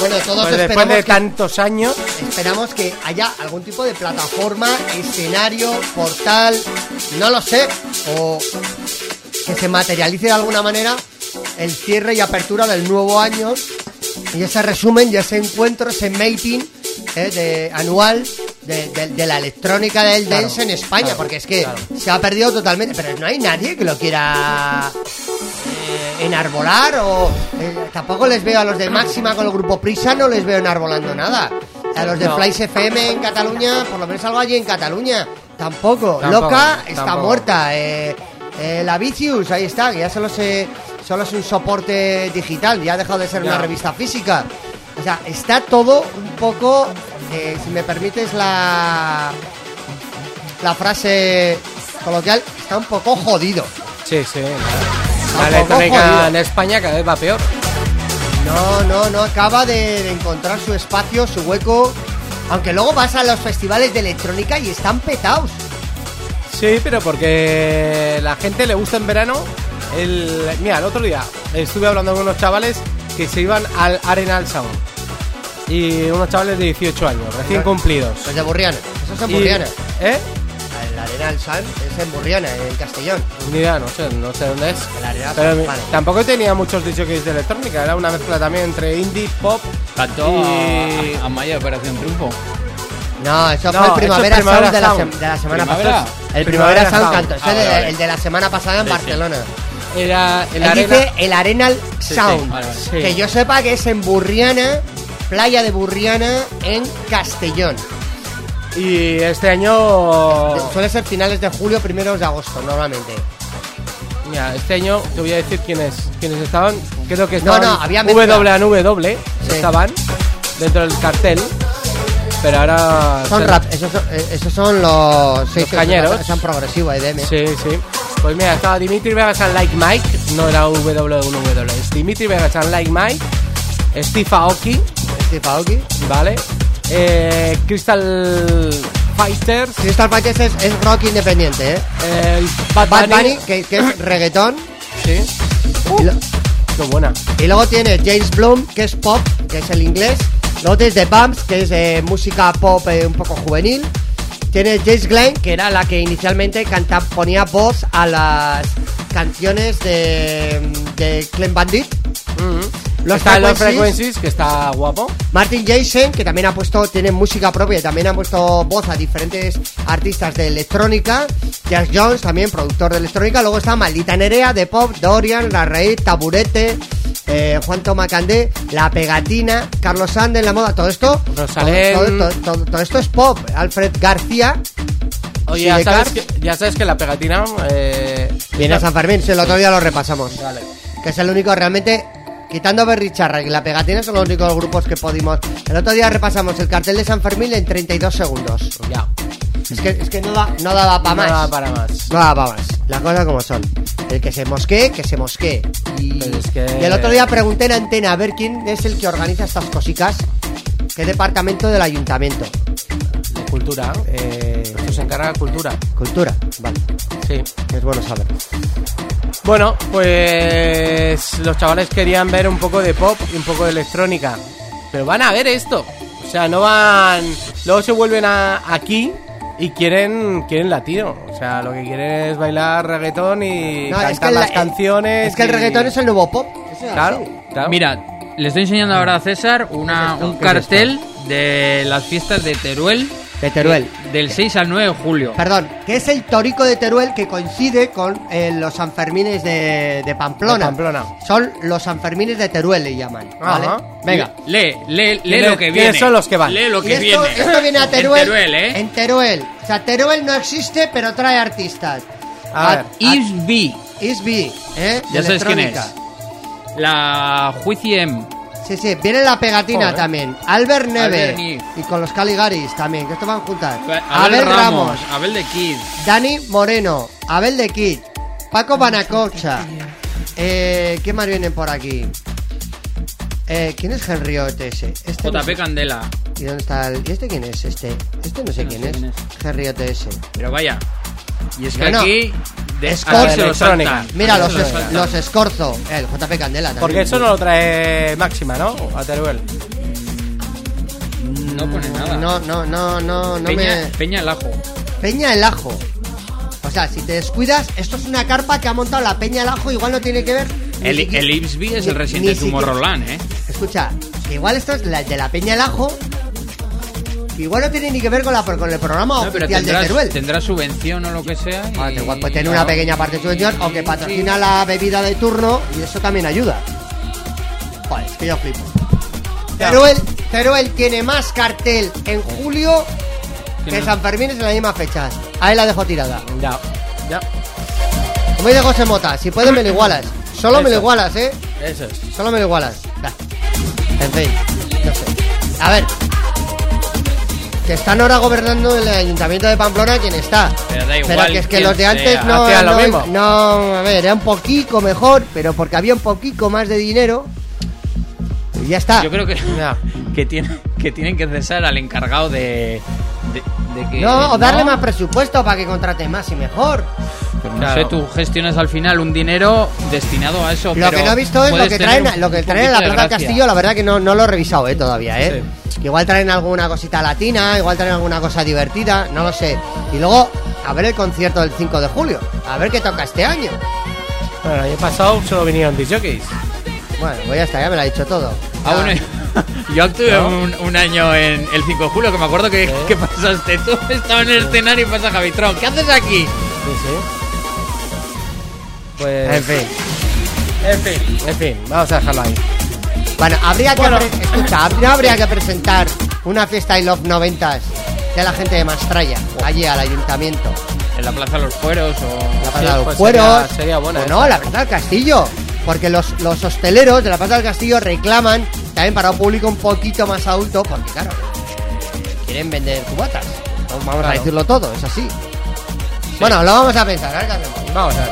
Bueno, todos Pues después esperamos de que- tantos años. Esperamos que haya algún tipo de plataforma, escenario, portal, no lo sé, o que se materialice de alguna manera el cierre y apertura del nuevo año y ese resumen y ese encuentro, ese mating eh, de, anual de, de- de la electrónica del Claro, dance en España, claro, porque es que claro. se ha perdido totalmente, pero no hay nadie que lo quiera eh, enarbolar o eh, tampoco les veo a los de Máxima con el grupo Prisa, no les veo enarbolando nada. A los de No. Flies FM en Cataluña, por lo menos algo allí en Cataluña, tampoco. Tampoco, Loca está tampoco. muerta. eh, eh, la Vicious, ahí está, que ya solo, se, solo es un soporte digital, ya ha dejado de ser una revista física. O sea, está todo un poco, eh, si me permites la, la frase coloquial, está un poco jodido. Sí, sí. La electrónica en España cada vez va peor. No, no, no, acaba de, de encontrar su espacio, su hueco. Aunque luego vas a los festivales de electrónica y están petados. Sí, pero porque la gente le gusta en verano. El, mira, el otro día estuve hablando con unos chavales que se iban al Arenal Sound. Y unos chavales de 18 años, recién cumplidos. Los de Burriana, esos son Y- Burriana. ¿Eh? El Arenal San es en Burriana, en Castellón. Ni idea, no sé, no sé dónde es. El Arenal Pero San, mi- vale. tampoco tenía muchos DJs de electrónica, era una mezcla también entre indie, pop. Cantó y... a, a Maya Operación Triunfo. No, eso No, fue el eso es Primavera, Sound, de la, Sound. de la semana pasada. El Primavera, Primavera Sound Sound. cantó. Ese Ah, de- vale, vale. el de la semana pasada en Sí, sí. Barcelona. Era el Él arena. dice el Arenal sí, Sound. vale, vale. Sí. Que yo sepa que es en Burriana, playa de Burriana, en Castellón. Y este año. Suele ser finales de julio, primeros de agosto, normalmente. Mira, este año te voy a decir quiénes, quiénes estaban. Creo que No, estaban no, había mezcla. W Sí. estaban dentro del cartel. Pero ahora. Son se- rap, esos son, eh, esos son los, que cañeros. Son progresivo, EDM. Sí, sí. Pues mira, estaba Dimitri Vegas and Like Mike. No era W1W. Es Dimitri Vegas and Like Mike. Steve Aoki, Aoki. ¿vale? Eh, Crystal Fighters. Crystal Fighters es, es rock independiente, ¿eh? eh, Bad, Bad Bunny. Bunny, que, que es reggaetón. Sí. Lo- Qué buena. y luego tiene James Bloom, que es pop, que es el inglés. Luego tienes The Bumps, que es eh, música pop eh, un poco juvenil. Tiene Jace Glenn, que era la que inicialmente canta, ponía voz a las canciones de, de Clem Bandit. Está los Frequencies. Frequencies, que está guapo. Martin Jason, que también ha puesto, tiene música propia y también ha puesto voz a diferentes artistas de electrónica. Jazz Jones, también productor de electrónica. Luego está Maldita Nerea, de pop, Dorian, La Raíz, Taburete, eh, Juan Tomacandé, La Pegatina, Carlos Sande en la moda. Todo esto, todo, Rosalén. todo- todo- todo- todo esto es pop. Alfred García, Oye, ya sabes, que, ya sabes que la pegatina. Eh, viene a San Fermín, sí, el otro día lo repasamos. Vale. Que es el único realmente quitando Berricharra y la pegatina son los únicos grupos que pudimos. El otro día repasamos el cartel de San Fermín en 32 segundos. Ya. Es que, es que no, da, no daba para No más. daba para más. No daba para más. Las cosas como son. El que se mosquee, que se mosquee. Y, Pero es que- y el otro día pregunté en antena a ver quién es el que organiza estas cositas. ¿Qué departamento del ayuntamiento? De cultura. Eh, se encarga cultura. Cultura. Vale. Sí. Es bueno saber. Bueno, pues los chavales querían ver un poco de pop y un poco de electrónica. Pero van a ver esto. O sea, no van. Luego se vuelven a, aquí y quieren quieren latino. O sea, lo que quieren es bailar reggaetón y No, es cantar que las la- canciones. Es que el y- reggaetón es el nuevo pop. Eso Claro, claro. Mira, le estoy enseñando ahora a César una, ¿Qué es esto? un ¿Qué es cartel de las fiestas de Teruel. De Teruel. de- del 6 al 9 de julio. Perdón, que es el torico de Teruel que coincide con eh, los Sanfermines de, de Pamplona. De Pamplona. Son los Sanfermines de Teruel, le llaman. ¿vale? Venga. Lee, lee, lee ¿Quiénes- lo que viene. son los que van? Lee lo que esto, viene. esto viene a En Teruel. Teruel, ¿eh? En Teruel. O sea, Teruel no existe, pero trae artistas. A ver. Is B. Isby, ¿eh? Ya sabes quién es. La Juiciem. Sí, sí, viene la pegatina Joder. también. Albert Neve. Albert. Y con los Caligaris también, que esto van juntas. Abel, Ramos, Abel de Kid. Dani Moreno, Abel de Kid, Paco Banacocha. Eh, ¿Qué más vienen por aquí? Eh, ¿Quién es Henry OTS? Este no JP sé. Candela. ¿Y dónde está el- ¿Y este quién es? Este, este no sé No quién sé es. quién Henry OTS. Pero vaya. Y es que Bueno, aquí. De, Escorzo. lo Electrónica. Mira, los, es- los Escorzo. El JP Candela también. Porque eso no lo trae Máxima, ¿no? A Teruel. No pone nada. No, no, no, no, no Peña, me... Peña el Ajo. Peña el Ajo. O sea, si te descuidas, esto es una carpa que ha montado la Peña el Ajo, igual no tiene que ver... El, siquiera- el Ipsby es ni- el residente de Tomorrowland, ¿eh? Escucha, que igual esto es la de la Peña el Ajo, igual no tiene ni que ver con, la, con el programa No, oficial de Teruel. tendrá subvención o lo que sea. Ah, y- igual puede tener una pequeña parte de subvención o que patrocina la bebida de turno y eso también ayuda. Joder, es que yo flipo. Teruel, Teruel tiene más cartel en julio que no. San Fermín es en la misma fecha. Ahí la dejo tirada. Ya, ya. Como dice José Mota, si puedes me lo igualas. Solo me lo igualas, ¿eh? Eso es. Solo me lo igualas. Va. En fin, no sé. A ver. Que están ahora gobernando el ayuntamiento de Pamplona quien está. Pero da igual que es que los de antes no, lo no, mismo. no, a ver, era un poquito mejor, pero porque había un poquito más de dinero. Y ya está. Yo creo que, que, tiene, que tienen que cesar al encargado de, de, de que. No, o darle más presupuesto para que contrate más y mejor. Pero no Claro. sé, tú gestionas al final un dinero destinado a eso. Lo pero que no he visto es lo que traen, lo que traen en la Plaza del. Castillo, la verdad que no, no lo he revisado eh, todavía, ¿eh? Igual traen alguna cosita latina, igual traen alguna cosa divertida, no lo sé. Y luego, a ver el concierto del 5 de julio, a ver qué toca este año. Bueno, el año pasado solo vinieron disjockeys. Bueno, pues ya está, ya me lo ha dicho todo. Ah, bueno, yo actué ¿No? un, un año en el 5 de julio, que me acuerdo que, que pasaste tú, estaba en el escenario y pasa Javitron. ¿Qué haces aquí? Sí, sí. Pues. En fin. En fin, en fin, vamos a dejarlo ahí. Bueno, habría que, Bueno. escucha, ¿no habría que presentar una fiesta I Love noventas de la gente de Mastraya, allí al ayuntamiento. En la Plaza de los Fueros o... La Plaza Sí, de los pues Fueros. sería- sería buena o no, la Plaza del Castillo. Porque los, los hosteleros de la Plaza del Castillo reclaman también para un público un poquito más adulto, porque claro, quieren vender cubatas. Vamos a decirlo todo, es así. Bueno, lo vamos a pensar, a ver qué hacemos. Vamos a ver.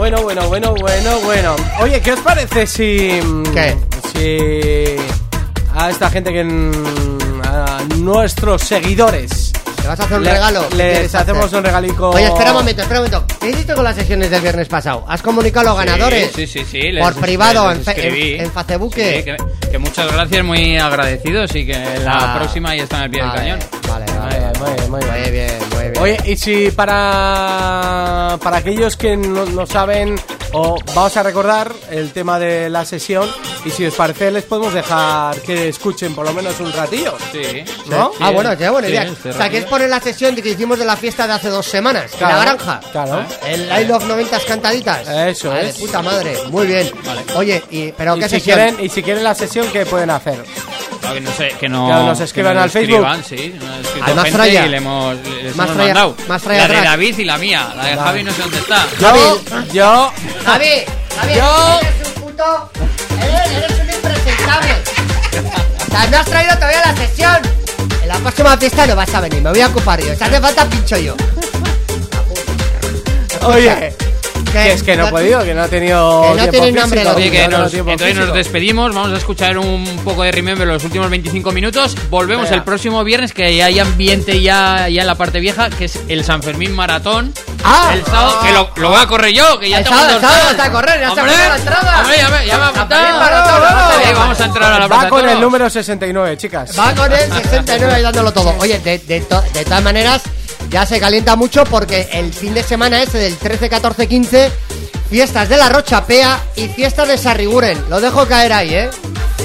Bueno, bueno, bueno, bueno, bueno. Oye, ¿qué os parece si. ¿Qué? Si. A esta gente que. mm, A nuestros seguidores. ¿Le vas a hacer un le- regalo? ¿Qué Les hacemos hacer? un regalico. Oye, espera un momento, espera un momento. ¿Qué hiciste con las sesiones del viernes pasado? ¿Has comunicado a los ganadores? Sí, sí, sí. les- Por privado, les en, en, en Facebook. Sí, que, que muchas gracias, muy agradecidos y que la Ah. próxima ya está en el pie Vale, del cañón. Vale, Muy vale. bien, muy bien, muy bien. Muy bien, Oye, y si para, para aquellos que no, no saben, o vamos a recordar el tema de la sesión, y si os parece, les podemos dejar que escuchen por lo menos un ratillo. Sí. ¿No? ah, bueno, qué buena sí, idea. o sea, que es poner la sesión de que hicimos de la fiesta de hace dos semanas, en la granja. Claro. El Live of 90 cantaditas. Eso Vale, es. puta madre. Muy bien. Oye, y, pero Y ¿qué si, sesión? quieren, y si quieren la sesión, ¿qué pueden hacer? Claro, que no sé, que no. Nos escriban que nos al Facebook. escriban, sí, nos ha escrito Además, gente Fraya. y le hemos, les Más hemos Fraya- mandado. más Fraya la de. David y la mía. La de Vale. Javi no sé dónde está. Yo, yo, Javi, Javi, Yo- eres un puto. Eres, eres un impresentable. O sea, no has traído todavía la sesión. En la próxima fiesta no vas a venir, me voy a ocupar yo. Si hace falta, pincho yo. oye, que es que no he podido, que no he tenido Que no tiempo tienen hambre físico, Oye, que nos, entonces nos físico. despedimos, vamos a escuchar un poco de Remember los últimos 25 minutos. Volvemos Venga. el próximo viernes, que ya hay ambiente ya, ya en la parte vieja, que es el San Fermín Maratón. Ah. el sábado, que lo, lo voy a correr yo, que ya El estamos sábado, el sábado vas a correr, ya se Hombre, apunta la entrada. Hombre, ya me, ya me. Fermín Maratón, Vamos, a entrar a la Va con el número 69, chicas. Va con el 69 y dándolo todo. Oye, de, de, to- de todas maneras, ya se calienta mucho porque el fin de semana ese del 13, 14, 15, fiestas de la Rocha Pea y fiestas de Sarriguren. Lo dejo caer ahí, ¿eh?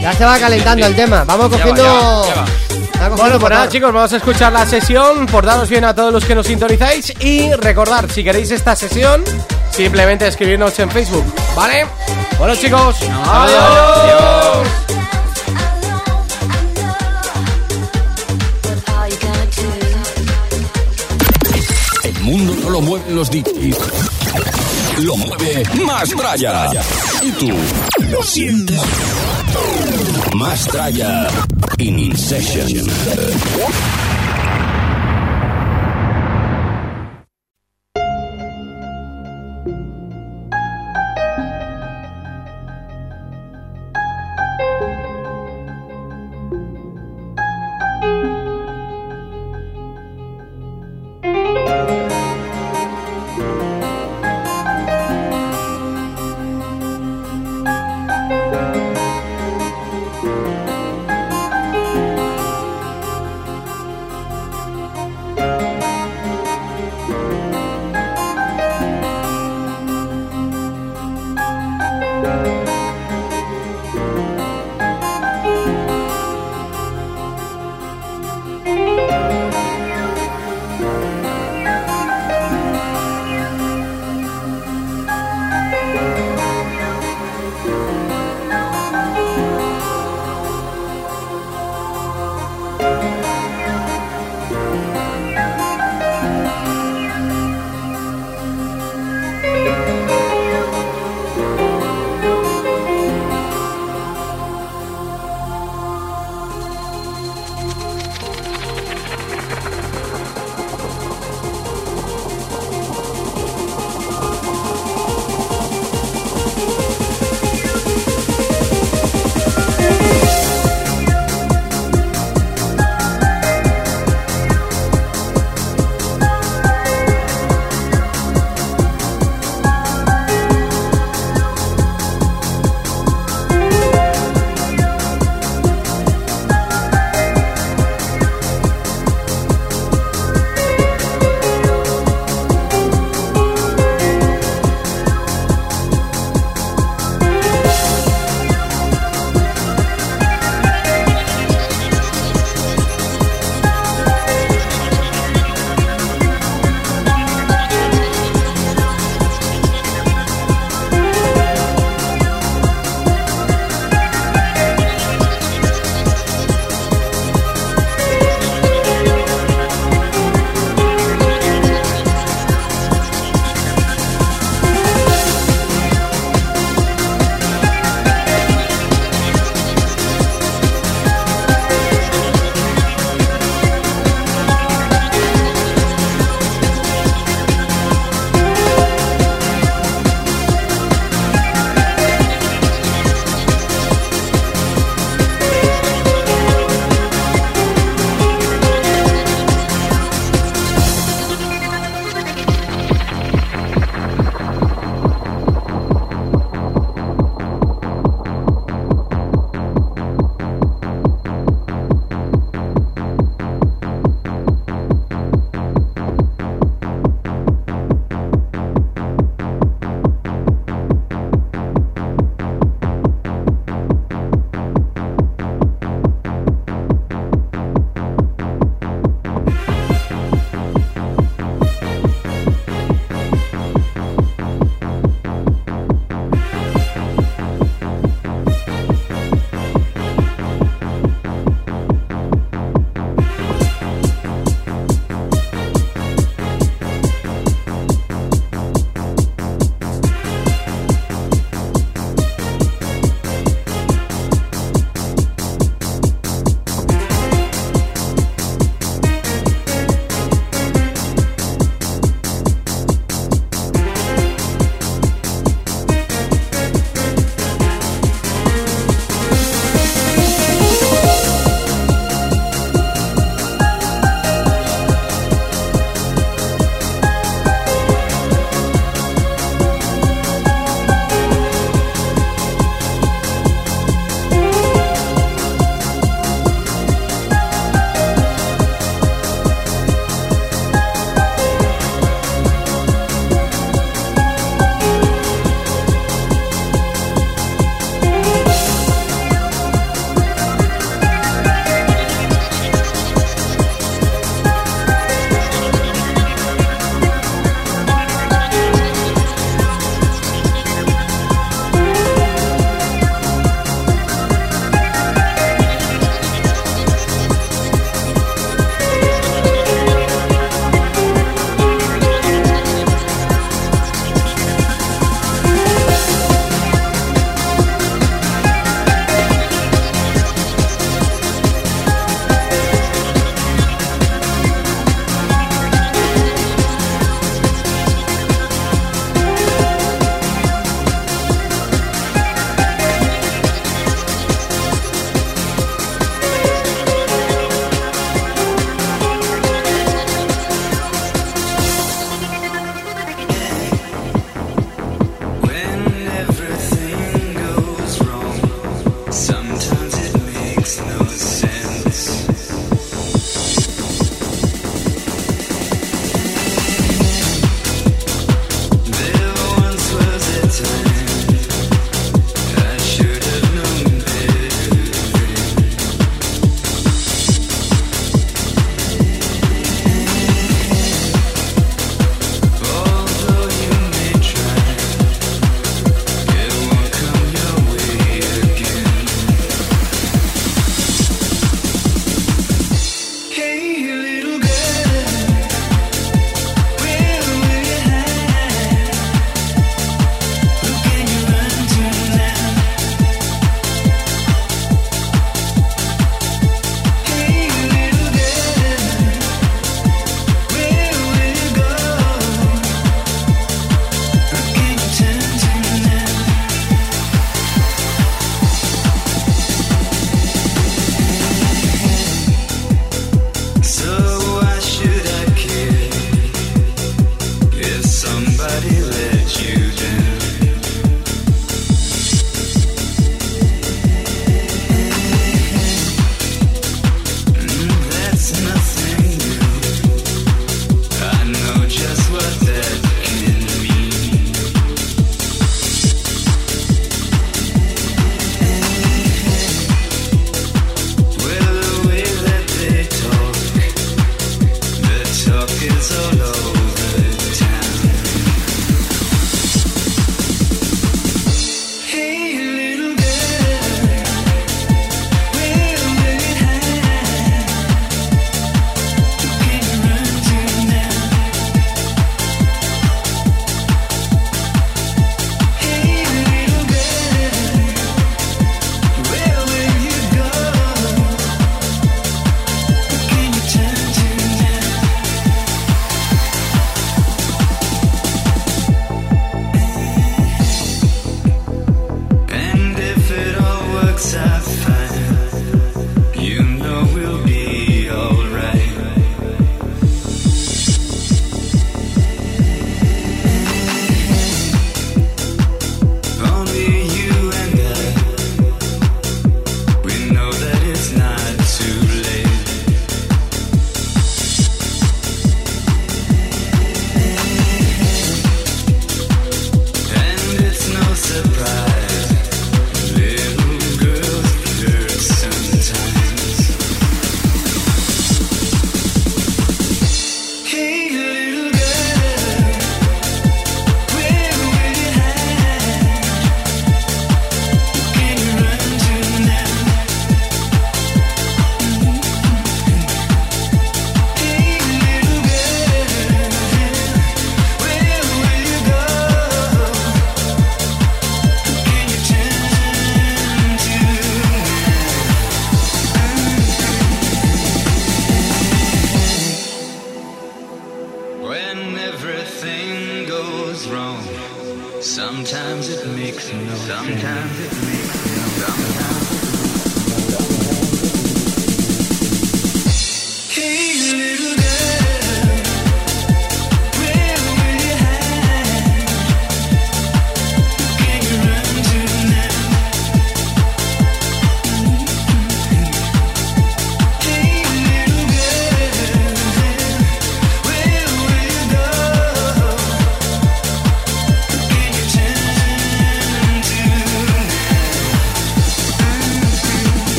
Ya se va calentando el tema. Vamos Ya va, cogiendo. ya va, ya va. va cogiendo Bueno, pues nada, chicos, vamos a escuchar la sesión. Portaros bien a todos los que nos sintonizáis. Y recordar, si queréis esta sesión, simplemente escribirnos en Facebook, ¿vale? Bueno, chicos, adiós. El lo mueven los DJs. Lo mueve Más Traya. Y tú lo sientes. Más Traya. In Session.